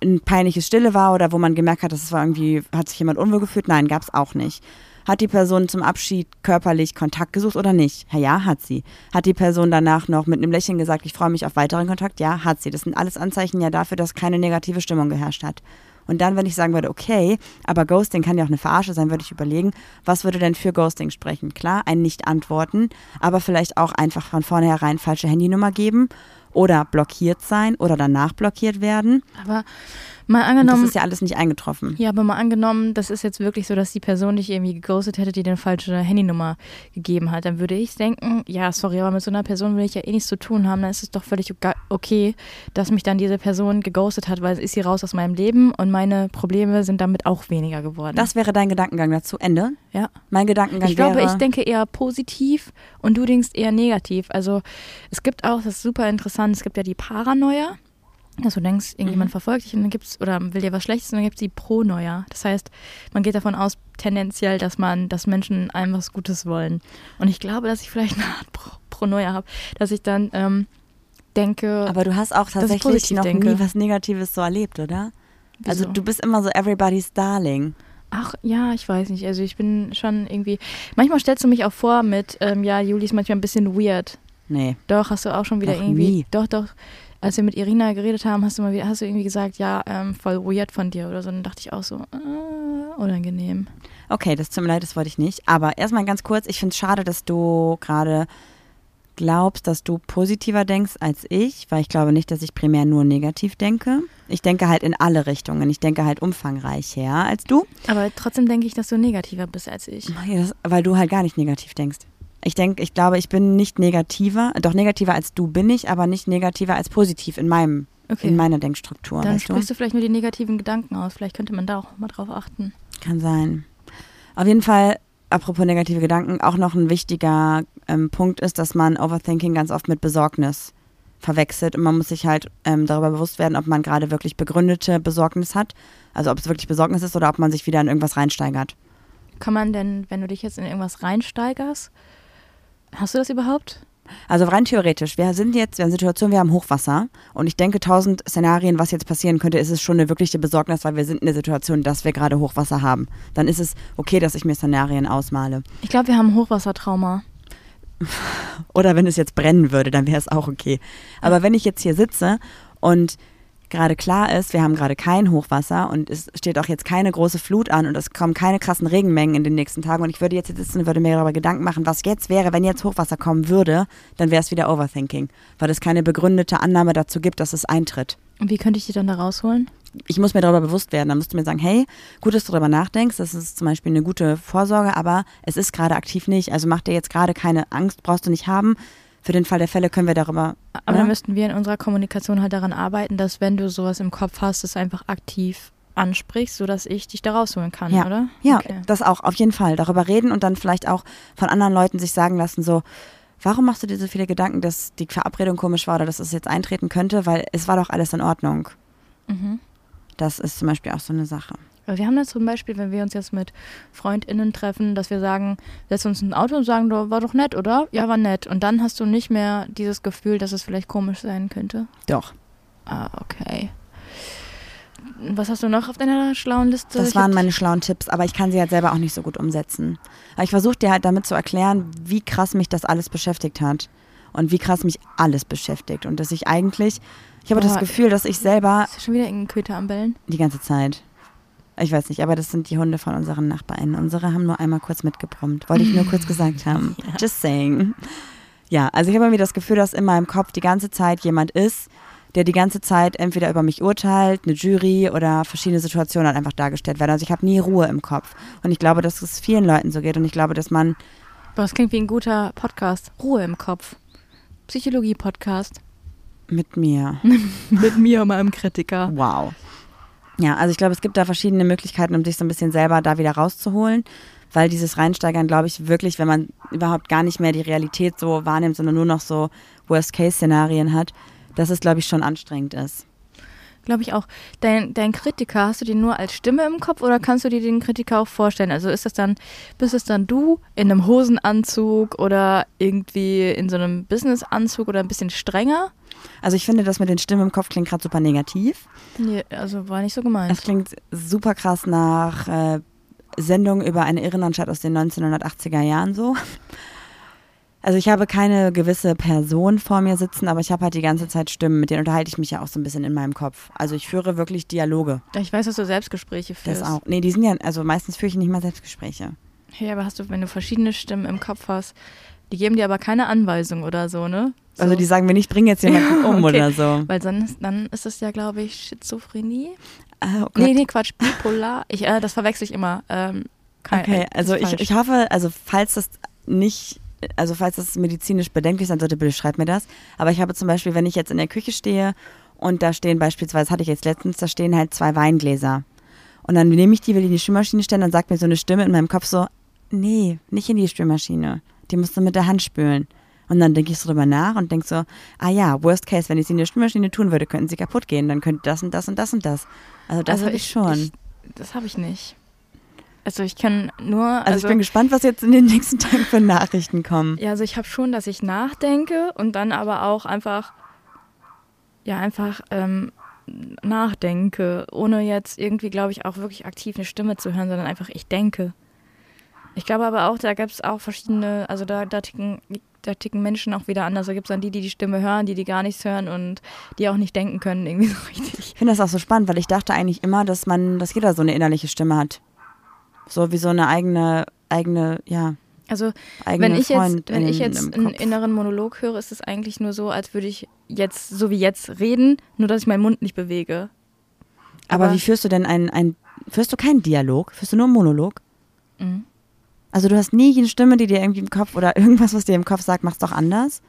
ein peinliches Stille war oder wo man gemerkt hat, dass es war irgendwie, hat sich jemand unwohl gefühlt? Nein, gab es auch nicht. Hat die Person zum Abschied körperlich Kontakt gesucht oder nicht? Ja, hat sie. Hat die Person danach noch mit einem Lächeln gesagt, ich freue mich auf weiteren Kontakt? Ja, hat sie. Das sind alles Anzeichen ja dafür, dass keine negative Stimmung geherrscht hat. Und dann, wenn ich sagen würde, okay, aber Ghosting kann ja auch eine Verarsche sein, würde ich überlegen, was würde denn für Ghosting sprechen? Klar, ein Nicht-Antworten, aber vielleicht auch einfach von vornherein falsche Handynummer geben oder blockiert sein oder danach blockiert werden. Aber Mal Und angenommen, das ist ja alles nicht eingetroffen. Ja, aber mal angenommen, das ist jetzt wirklich so, dass die Person dich irgendwie geghostet hätte, die dir eine falsche Handynummer gegeben hat. Dann würde ich denken, ja, sorry, aber mit so einer Person will ich ja eh nichts zu tun haben. Dann ist es doch völlig okay, dass mich dann diese Person geghostet hat, weil es ist sie raus aus meinem Leben und meine Probleme sind damit auch weniger geworden. Das wäre dein Gedankengang dazu. Ende. ja. Mein Gedankengang Ich glaube, ich denke eher positiv und du denkst eher negativ. Also es gibt auch, das ist super interessant, es gibt ja die Paranoia, dass du denkst, irgendjemand Mhm. verfolgt dich und dann gibt's oder will dir was Schlechtes und dann gibt es die Pronoia. Das heißt, man geht davon aus, tendenziell, dass man, dass Menschen einem was Gutes wollen. Und ich glaube, dass ich vielleicht eine Art Pro Pronoia habe, dass ich dann ähm, denke, aber du hast auch ich tatsächlich noch denke. nie was Negatives so erlebt, oder? Also Wieso? du bist immer so everybody's darling. Ach ja, ich weiß nicht. Also ich bin schon irgendwie. Manchmal stellst du mich auch vor mit, ähm, ja, Juli ist manchmal ein bisschen weird. Nee. Doch, hast du auch schon wieder Noch irgendwie. nie. Doch, doch. Als wir mit Irina geredet haben, hast du mal wieder, hast du irgendwie gesagt, ja, ähm, voll weird von dir oder so. Dann dachte ich auch so, äh, unangenehm. Okay, das tut mir leid, das wollte ich nicht. Aber erstmal ganz kurz, ich finde es schade, dass du gerade glaubst, dass du positiver denkst als ich, weil ich glaube nicht, dass ich primär nur negativ denke. Ich denke halt in alle Richtungen. Ich denke halt umfangreicher als du, Aber trotzdem denke ich, dass du negativer bist als ich. Weil du halt gar nicht negativ denkst. Ich denke, ich glaube, ich bin nicht negativer, doch negativer als du bin ich, aber nicht negativer als positiv in meinem, Okay. in meiner Denkstruktur. Dann weißt du? sprichst du vielleicht nur die negativen Gedanken aus. Vielleicht könnte man da auch mal drauf achten. Kann sein. Auf jeden Fall, apropos negative Gedanken, auch noch ein wichtiger ähm, Punkt ist, dass man Overthinking ganz oft mit Besorgnis verwechselt und man muss sich halt ähm, darüber bewusst werden, ob man gerade wirklich begründete Besorgnis hat, also ob es wirklich Besorgnis ist oder ob man sich wieder in irgendwas reinsteigert. Kann man denn, wenn du dich jetzt in irgendwas reinsteigerst, hast du das überhaupt? Also rein theoretisch, wir sind jetzt in einer Situation, wir haben Hochwasser und ich denke, tausend Szenarien, was jetzt passieren könnte, ist es schon eine wirkliche Besorgnis, weil wir sind in der Situation, dass wir gerade Hochwasser haben. Dann ist es okay, dass ich mir Szenarien ausmale. Ich glaube, wir haben Hochwassertrauma. Oder wenn es jetzt brennen würde, dann wäre es auch okay. Aber wenn ich jetzt hier sitze und gerade klar ist, wir haben gerade kein Hochwasser und es steht auch jetzt keine große Flut an und es kommen keine krassen Regenmengen in den nächsten Tagen und ich würde jetzt hier sitzen und würde mir darüber Gedanken machen, was jetzt wäre, wenn jetzt Hochwasser kommen würde, dann wäre es wieder Overthinking, weil es keine begründete Annahme dazu gibt, dass es eintritt. Und wie könnte ich die dann da rausholen? Ich muss mir darüber bewusst werden. Dann musst du mir sagen, hey, gut, dass du darüber nachdenkst. Das ist zum Beispiel eine gute Vorsorge, aber es ist gerade aktiv nicht. Also mach dir jetzt gerade keine Angst, brauchst du nicht haben. Für den Fall der Fälle können wir darüber. Aber oder? dann müssten wir in unserer Kommunikation halt daran arbeiten, dass wenn du sowas im Kopf hast, es einfach aktiv ansprichst, sodass ich dich da rausholen kann, Ja. oder? Ja, Okay. das auch, auf jeden Fall. Darüber reden und dann vielleicht auch von anderen Leuten sich sagen lassen, so, warum machst du dir so viele Gedanken, dass die Verabredung komisch war oder dass es jetzt eintreten könnte? Weil es war doch alles in Ordnung. Mhm. Das ist zum Beispiel auch so eine Sache. Aber wir haben das zum Beispiel, wenn wir uns jetzt mit FreundInnen treffen, dass wir sagen, setzen uns in ein Auto und sagen, "Du, war doch nett, oder? Ja, war nett. Und dann hast du nicht mehr dieses Gefühl, dass es vielleicht komisch sein könnte. Doch. Ah, okay. Was hast du noch auf deiner schlauen Liste? Das waren meine schlauen Tipps, aber ich kann sie halt selber auch nicht so gut umsetzen. Aber ich versuche dir halt damit zu erklären, wie krass mich das alles beschäftigt hat. Und wie krass mich alles beschäftigt. Und dass ich eigentlich, ich habe das. Gefühl, dass ich selber Ist schon wieder irgendein Köter am Bellen? die ganze Zeit, ich weiß nicht, aber das sind die Hunde von unseren NachbarInnen. Unsere haben nur einmal kurz mitgebrummt. Wollte ich nur kurz gesagt haben. Just saying. Ja, also ich habe irgendwie das Gefühl, dass in meinem Kopf die ganze Zeit jemand ist, der die ganze Zeit entweder über mich urteilt, eine Jury oder verschiedene Situationen halt einfach dargestellt werden. Also ich habe nie Ruhe im Kopf. Und ich glaube, dass es vielen Leuten so geht. Und ich glaube, dass man, Boah, das klingt wie ein guter Podcast. Ruhe im Kopf. Psychologie-Podcast. mit mir, Mit mir, meinem Kritiker. wow. Ja, also ich glaube, es gibt da verschiedene Möglichkeiten, um sich so ein bisschen selber da wieder rauszuholen. Weil dieses Reinsteigern, glaube ich, wirklich, wenn man überhaupt gar nicht mehr die Realität so wahrnimmt, sondern nur noch so Worst-Case-Szenarien hat, dass es, glaube ich, schon anstrengend ist. Glaube ich auch. Dein, dein Kritiker, hast du den nur als Stimme im Kopf oder kannst du dir den Kritiker auch vorstellen? Also ist das dann, bist es dann du in einem Hosenanzug oder irgendwie in so einem Businessanzug oder ein bisschen strenger? Also ich finde, das mit den Stimmen im Kopf klingt gerade super negativ. Nee, also war nicht so gemeint. Es klingt super krass nach äh, Sendung über eine Irrenanstalt aus den 1980er Jahren so. Also ich habe keine gewisse Person vor mir sitzen, aber ich habe halt die ganze Zeit Stimmen, mit denen unterhalte ich mich ja auch so ein bisschen in meinem Kopf. Also ich führe wirklich Dialoge. Ich weiß, dass du Selbstgespräche führst. Das auch. Nee, die sind ja, also meistens führe ich nicht mal Selbstgespräche. Hey, aber hast du, wenn du verschiedene Stimmen im Kopf hast, die geben dir aber keine Anweisung oder so, ne? So. Also die sagen mir nicht, bring jetzt jemanden um Okay. oder so. Weil sonst, dann ist das ja, glaube ich, Schizophrenie. Ah, oh Gott. Nee, nee, Quatsch, bipolar. Ich, äh, das verwechsel ich immer. Ähm, kein- Okay, das also ich, ich hoffe, also falls das nicht, also falls das medizinisch bedenklich sein sollte, bitte schreibt mir das. Aber ich habe zum Beispiel, wenn ich jetzt in der Küche stehe und da stehen beispielsweise, hatte ich jetzt letztens, da stehen halt zwei Weingläser. Und dann nehme ich die, will die in die Spülmaschine stellen, dann sagt mir so eine Stimme in meinem Kopf so, nee, nicht in die Spülmaschine. Die musst du mit der Hand spülen. Und dann denke ich so drüber nach und denke so, ah ja, worst case, wenn ich sie in die Spülmaschine tun würde, könnten sie kaputt gehen. Dann könnte das und das und das und das. Also das Also habe ich, schon. Ich, das habe ich nicht. Also ich kann nur. also, ich bin gespannt, was jetzt in den nächsten Tagen für Nachrichten kommen. Ja, also ich habe schon, dass ich nachdenke und dann aber auch einfach, ja, einfach ähm, nachdenke, ohne jetzt irgendwie, glaube ich, auch wirklich aktiv eine Stimme zu hören, sondern einfach ich denke. Ich glaube aber auch, da gibt es auch verschiedene, also da, da, ticken, da ticken Menschen auch wieder anders. Da gibt es dann die, die die Stimme hören, die, die gar nichts hören und die auch nicht denken können, irgendwie so richtig. Ich finde das auch so spannend, weil ich dachte eigentlich immer, dass man, dass jeder so eine innerliche Stimme hat. So wie so eine eigene, eigene, ja, Also wenn ich jetzt, Freundin wenn ich jetzt einen inneren Monolog höre, ist es eigentlich nur so, als würde ich jetzt, so wie jetzt, reden, nur dass ich meinen Mund nicht bewege. Aber, aber- wie führst du denn einen, ein, führst du keinen Dialog? Führst du nur einen Monolog? Mhm. Also du hast nie eine Stimme, die dir irgendwie im Kopf oder irgendwas, was dir im Kopf sagt, machst doch anders?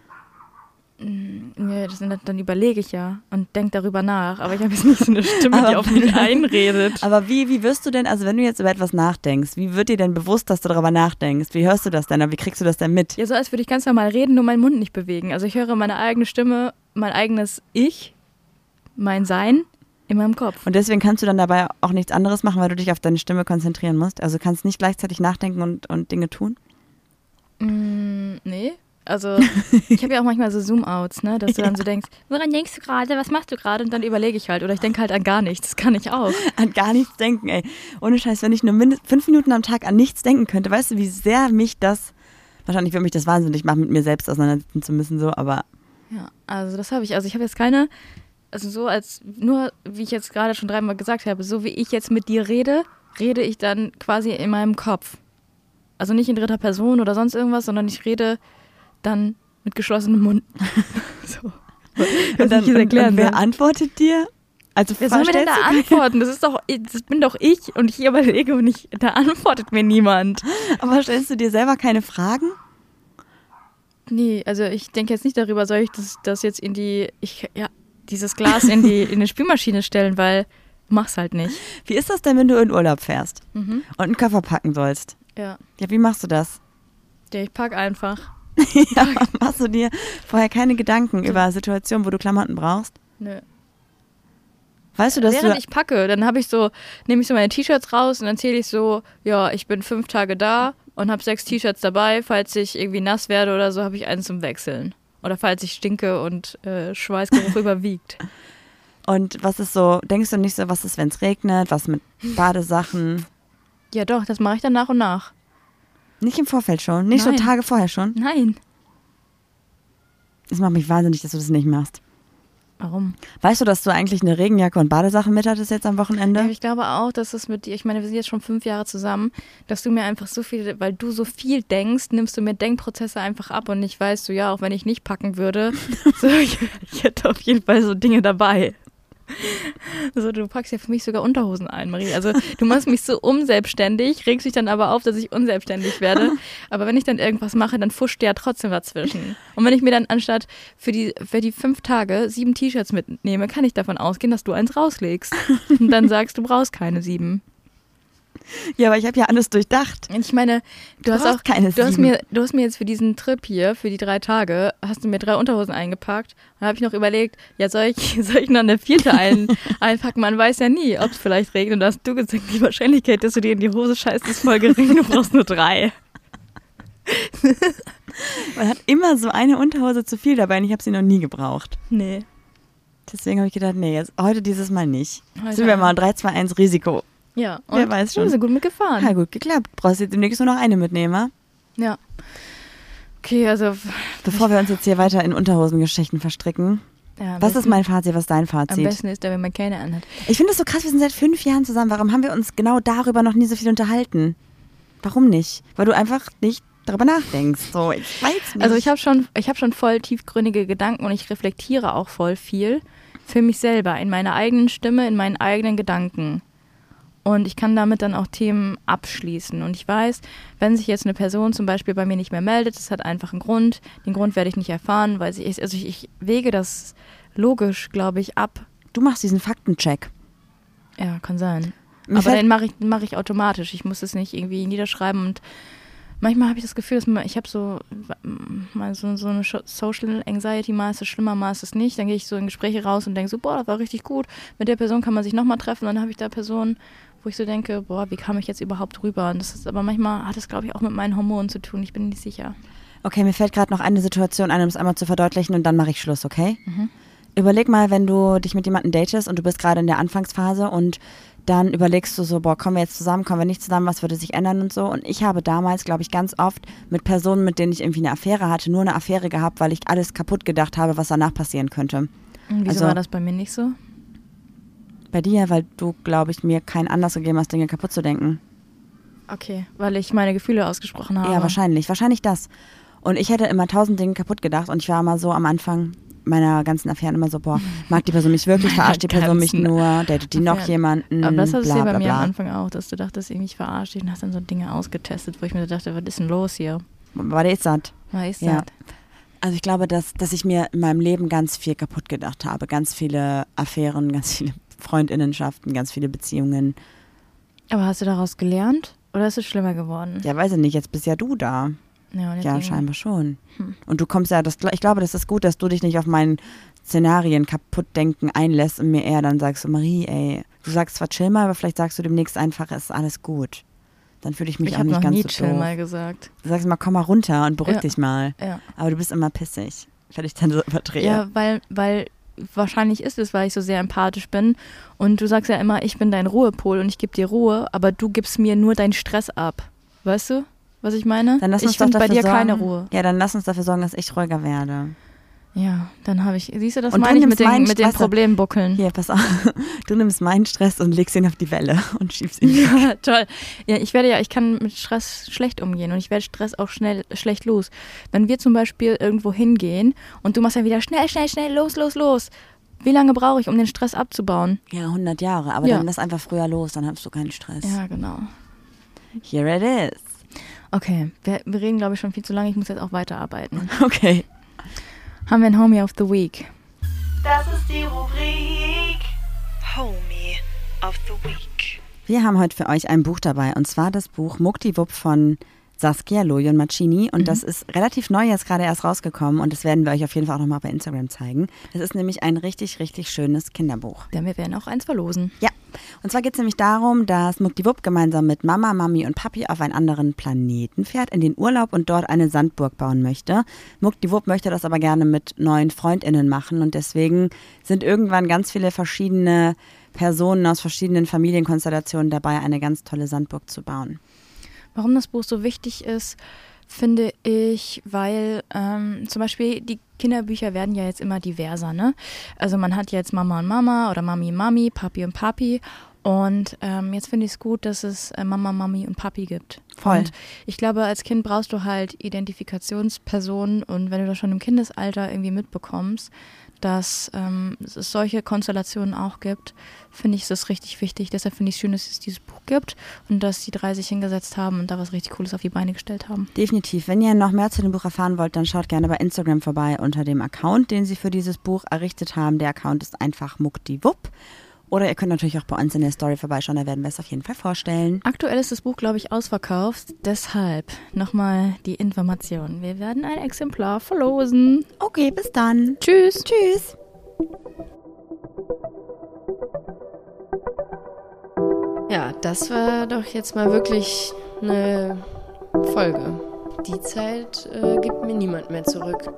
Nee, das, dann überlege ich ja und denke darüber nach. Aber ich habe jetzt nicht so eine Stimme, die Aber- auf mich einredet. Aber wie, wie wirst du denn, also wenn du jetzt über etwas nachdenkst, wie wird dir denn bewusst, dass du darüber nachdenkst? Wie hörst du das denn? Oder wie kriegst du das denn mit? Ja, so als würde ich ganz normal reden, nur meinen Mund nicht bewegen. Also ich höre meine eigene Stimme, mein eigenes Ich, mein Sein in meinem Kopf. Und deswegen kannst du dann dabei auch nichts anderes machen, weil du dich auf deine Stimme konzentrieren musst. Also du kannst nicht gleichzeitig nachdenken und, und Dinge tun. Mm, nee. Also ich habe ja auch manchmal so Zoom-Outs, ne? Dass du dann so denkst, woran denkst du gerade, was machst du gerade? Und dann überlege ich halt. Oder ich denke halt an gar nichts. Das kann ich auch. An gar nichts denken, ey. Ohne Scheiß, wenn ich nur mindest fünf Minuten am Tag an nichts denken könnte, weißt du, wie sehr mich das, wahrscheinlich würde mich das wahnsinnig machen, mit mir selbst auseinandersetzen zu müssen, so, aber Ja, also das habe ich. Also ich habe jetzt keine, also so als, nur wie ich jetzt gerade schon dreimal gesagt habe, so wie ich jetzt mit dir rede, rede ich dann quasi in meinem Kopf. Also nicht in dritter Person oder sonst irgendwas, sondern ich rede dann mit geschlossenem Mund. so. und, dann, ich erklären und, und wer antwortet dir? Also Wer soll mir denn da antworten? Das ist doch, das bin doch ich und ich überlege und ich, da antwortet mir niemand. aber stellst du dir selber keine Fragen? Nee, also ich denke jetzt nicht darüber, soll ich das, das jetzt in die, ich, ja, dieses Glas in die, in die Spülmaschine stellen, weil mach's halt nicht. Wie ist das denn, wenn du in Urlaub fährst Mhm. und einen Koffer packen sollst? Ja. Ja, wie machst du das? Ja, ich pack einfach. ja, machst du dir vorher keine Gedanken über Situationen, wo du Klamotten brauchst? Nö. Weißt du, dass Während du ich packe, dann habe ich so, nehme ich so meine T-Shirts raus und dann zähle ich so, ja, ich bin fünf Tage da und habe sechs T-Shirts dabei. Falls ich irgendwie nass werde oder so, habe ich eins zum Wechseln. Oder falls ich stinke und äh, Schweißgeruch überwiegt. und was ist so, denkst du nicht so, was ist, wenn es regnet, was mit Badesachen? Ja, doch, das mache ich dann nach und nach. Nicht im Vorfeld schon, nicht Nein. so Tage vorher schon. Nein. Das macht mich wahnsinnig, dass du das nicht machst. Warum? Weißt du, dass du eigentlich eine Regenjacke und Badesachen mit hattest jetzt am Wochenende? Ja, ich glaube auch, dass es mit dir, ich meine, wir sind jetzt schon fünf Jahre zusammen, dass du mir einfach so viel, weil du so viel denkst, nimmst du mir Denkprozesse einfach ab und ich weiß so, ja, auch wenn ich nicht packen würde, so, ich, ich hätte auf jeden Fall so Dinge dabei. Also du packst ja für mich sogar Unterhosen ein, Marie. Also du machst mich so unselbstständig, regst dich dann aber auf, dass ich unselbstständig werde. Aber wenn ich dann irgendwas mache, dann fuscht ja trotzdem dazwischen. Und wenn ich mir dann anstatt für die, für die fünf Tage sieben T-Shirts mitnehme, kann ich davon ausgehen, dass du eins rauslegst. Und dann sagst, du brauchst keine sieben. Ja, aber ich habe ja alles durchdacht. Ich meine, du, Du hast auch keine du hast mir, du hast mir jetzt für diesen Trip hier, für die drei Tage, hast du mir drei Unterhosen eingepackt. Und dann habe ich noch überlegt, ja, soll ich, soll ich noch eine vierte ein, einpacken? Man weiß ja nie, ob es vielleicht regnet. Und da hast du gesagt, die Wahrscheinlichkeit, dass du dir in die Hose scheißt, ist voll gering. Du brauchst nur drei. Man hat immer so eine Unterhose zu viel dabei und ich habe sie noch nie gebraucht. Nee. Deswegen habe ich gedacht, nee, jetzt, heute dieses Mal nicht. Heute Sind wir mal 3, 2, 1 Risiko. Ja, Wer weiß schon. Wir sind gut mitgefahren. Ja, gut geklappt. Brauchst jetzt demnächst nur noch eine mitnehmen, wa? Ja. Okay, also. Bevor wir uns jetzt hier weiter in Unterhosengeschichten verstricken. Ja, am Was ist mein Fazit, was ist dein Am Fazit? besten ist wenn man keine anhat. Ich finde das so krass, wir sind seit fünf Jahren zusammen. Warum haben wir uns genau darüber noch nie so viel unterhalten? Warum nicht? Weil du einfach nicht darüber nachdenkst. So, ich weiß nicht. Also ich habe schon, ich habe schon voll tiefgründige Gedanken und ich reflektiere auch voll viel. für mich selber, in meiner eigenen Stimme, in meinen eigenen Gedanken. Und ich kann damit dann auch Themen abschließen. Und ich weiß, wenn sich jetzt eine Person zum Beispiel bei mir nicht mehr meldet, das hat einfach einen Grund. Den Grund werde ich nicht erfahren, weil sie, also ich, ich wege das logisch, glaube ich, ab. Du machst diesen Faktencheck. Ja, kann sein. Mir Aber den mache ich, mach ich automatisch. Ich muss es nicht irgendwie niederschreiben und manchmal habe ich das Gefühl, dass man, ich habe so, mal so, so eine Social Anxiety, ist es schlimmer, mal ist nicht. Dann gehe ich so in Gespräche raus und denke so, boah, das war richtig gut. Mit der Person kann man sich nochmal treffen. Dann habe ich da Personen, wo ich so denke, boah, wie kam ich jetzt überhaupt rüber? Und das ist aber manchmal hat es, glaube ich, auch mit meinen Hormonen zu tun. Ich bin nicht sicher. Okay, mir fällt gerade noch eine Situation ein, um es einmal zu verdeutlichen und dann mache ich Schluss, okay? Mhm. Überleg mal, wenn du dich mit jemandem datest und du bist gerade in der Anfangsphase und dann überlegst du so, boah, kommen wir jetzt zusammen, kommen wir nicht zusammen, was würde sich ändern und so. Und ich habe damals, glaube ich, ganz oft mit Personen, mit denen ich irgendwie eine Affäre hatte, nur eine Affäre gehabt, weil ich alles kaputt gedacht habe, was danach passieren könnte. Und Wieso Also- war das bei mir nicht so? Bei dir, weil du, glaube ich, mir keinen Anlass gegeben hast, Dinge kaputt zu denken. Okay, weil ich meine Gefühle ausgesprochen habe. Ja, wahrscheinlich. Wahrscheinlich das. Und ich hätte immer tausend Dinge kaputt gedacht und ich war immer so am Anfang meiner ganzen Affären immer so, boah, mag die Person mich wirklich, verarscht die Person mich nur, datet die noch Affären. jemanden, Aber das hattest bla du ja bei bla mir am. Anfang auch, dass du dachtest, irgendwie verarscht dich und hast dann so Dinge ausgetestet, wo ich mir so dachte, was ist denn los hier? War der ist satt. Was ist Ja. das? Also ich glaube, dass, dass ich mir in meinem Leben ganz viel kaputt gedacht habe. Ganz viele Affären, ganz viele Freundinnenschaften, ganz viele Beziehungen. Aber hast du daraus gelernt oder ist es schlimmer geworden? Ja, weiß ich nicht, jetzt bist ja du da. Ja, Ja, scheinbar schon. Hm. Und du kommst ja, das, ich glaube, das ist gut, dass du dich nicht auf meinen Szenarien kaputt denken einlässt und mir eher dann sagst, Marie, ey, du sagst zwar chill mal, aber vielleicht sagst du demnächst einfach, es ist alles gut. Dann fühle ich mich Ich auch nicht ganz nie so chill doof. mal gesagt. Du sagst immer, komm mal runter und beruhig Ja. dich mal. Ja. Aber du bist immer pissig, wenn ich dann so überdrehe. Ja, weil, weil wahrscheinlich ist es, weil ich so sehr empathisch bin. Und du sagst ja immer, ich bin dein Ruhepol und ich gebe dir Ruhe, aber du gibst mir nur deinen Stress ab. Weißt du, was ich meine? Dann lass uns ich finde bei dir keine sorgen- Ruhe. Ja, dann lass uns dafür sorgen, dass ich ruhiger werde. Ja, dann habe ich, siehst du, das Und meine ich mit den, mit den. Problembuckeln. Hier, pass auf. Du nimmst meinen Stress und legst ihn auf die Welle und schiebst ihn. Ja, toll. Ja, ich werde ja, ich kann mit Stress schlecht umgehen und ich werde Stress auch schnell schlecht los. Wenn wir zum Beispiel irgendwo hingehen und du machst dann wieder schnell, schnell, schnell, los, los, los. Wie lange brauche ich, um den Stress abzubauen? Ja, 100 Jahre. Aber Ja. dann lass einfach früher los, dann hast du keinen Stress. Ja, genau. Here it is. Okay, wir, wir reden, glaube ich, schon viel zu lange. Ich muss jetzt auch weiterarbeiten. Okay. Haben wir ein Homie of the Week? Das ist die Rubrik Homie of the Week. Wir haben heute für euch ein Buch dabei und zwar das Buch Muktiwupp von Saskia Lojon Macini und das ist relativ neu jetzt gerade erst rausgekommen und das werden wir euch auf jeden Fall auch nochmal bei Instagram zeigen. Das ist nämlich ein richtig, richtig schönes Kinderbuch. Denn wir werden auch eins verlosen. Ja, und zwar geht es nämlich darum, dass Muktiwupp gemeinsam mit Mama, Mami und Papi auf einen anderen Planeten fährt, in den Urlaub und dort eine Sandburg bauen möchte. Muktiwupp möchte das aber gerne mit neuen FreundInnen machen und deswegen sind irgendwann ganz viele verschiedene Personen aus verschiedenen Familienkonstellationen dabei, eine ganz tolle Sandburg zu bauen. Warum das Buch so wichtig ist, finde ich, weil ähm, zum Beispiel die Kinderbücher werden ja jetzt immer diverser, ne? Also man hat jetzt Mama und Mama oder Mami und Mami, Papi und Papi. Und ähm, jetzt finde ich es gut, dass es äh, Mama, Mami und Papi gibt. Voll. Und ich glaube, als Kind brauchst du halt Identifikationspersonen und wenn du das schon im Kindesalter irgendwie mitbekommst, dass ähm, es solche Konstellationen auch gibt, finde ich, das richtig wichtig. Deshalb finde ich es schön, dass es dieses Buch gibt und dass die drei sich hingesetzt haben und da was richtig Cooles auf die Beine gestellt haben. Definitiv. Wenn ihr noch mehr zu dem Buch erfahren wollt, dann schaut gerne bei Instagram vorbei unter dem Account, den sie für dieses Buch errichtet haben. Der Account ist einfach Muktiwupp. Oder ihr könnt natürlich auch bei uns in der Story vorbeischauen, da werden wir es auf jeden Fall vorstellen. Aktuell ist das Buch, glaube ich, ausverkauft. Deshalb nochmal die Information. Wir werden ein Exemplar verlosen. Okay, bis dann. Tschüss. Tschüss. Ja, das war doch jetzt mal wirklich eine Folge. Die Zeit äh, gibt mir niemand mehr zurück.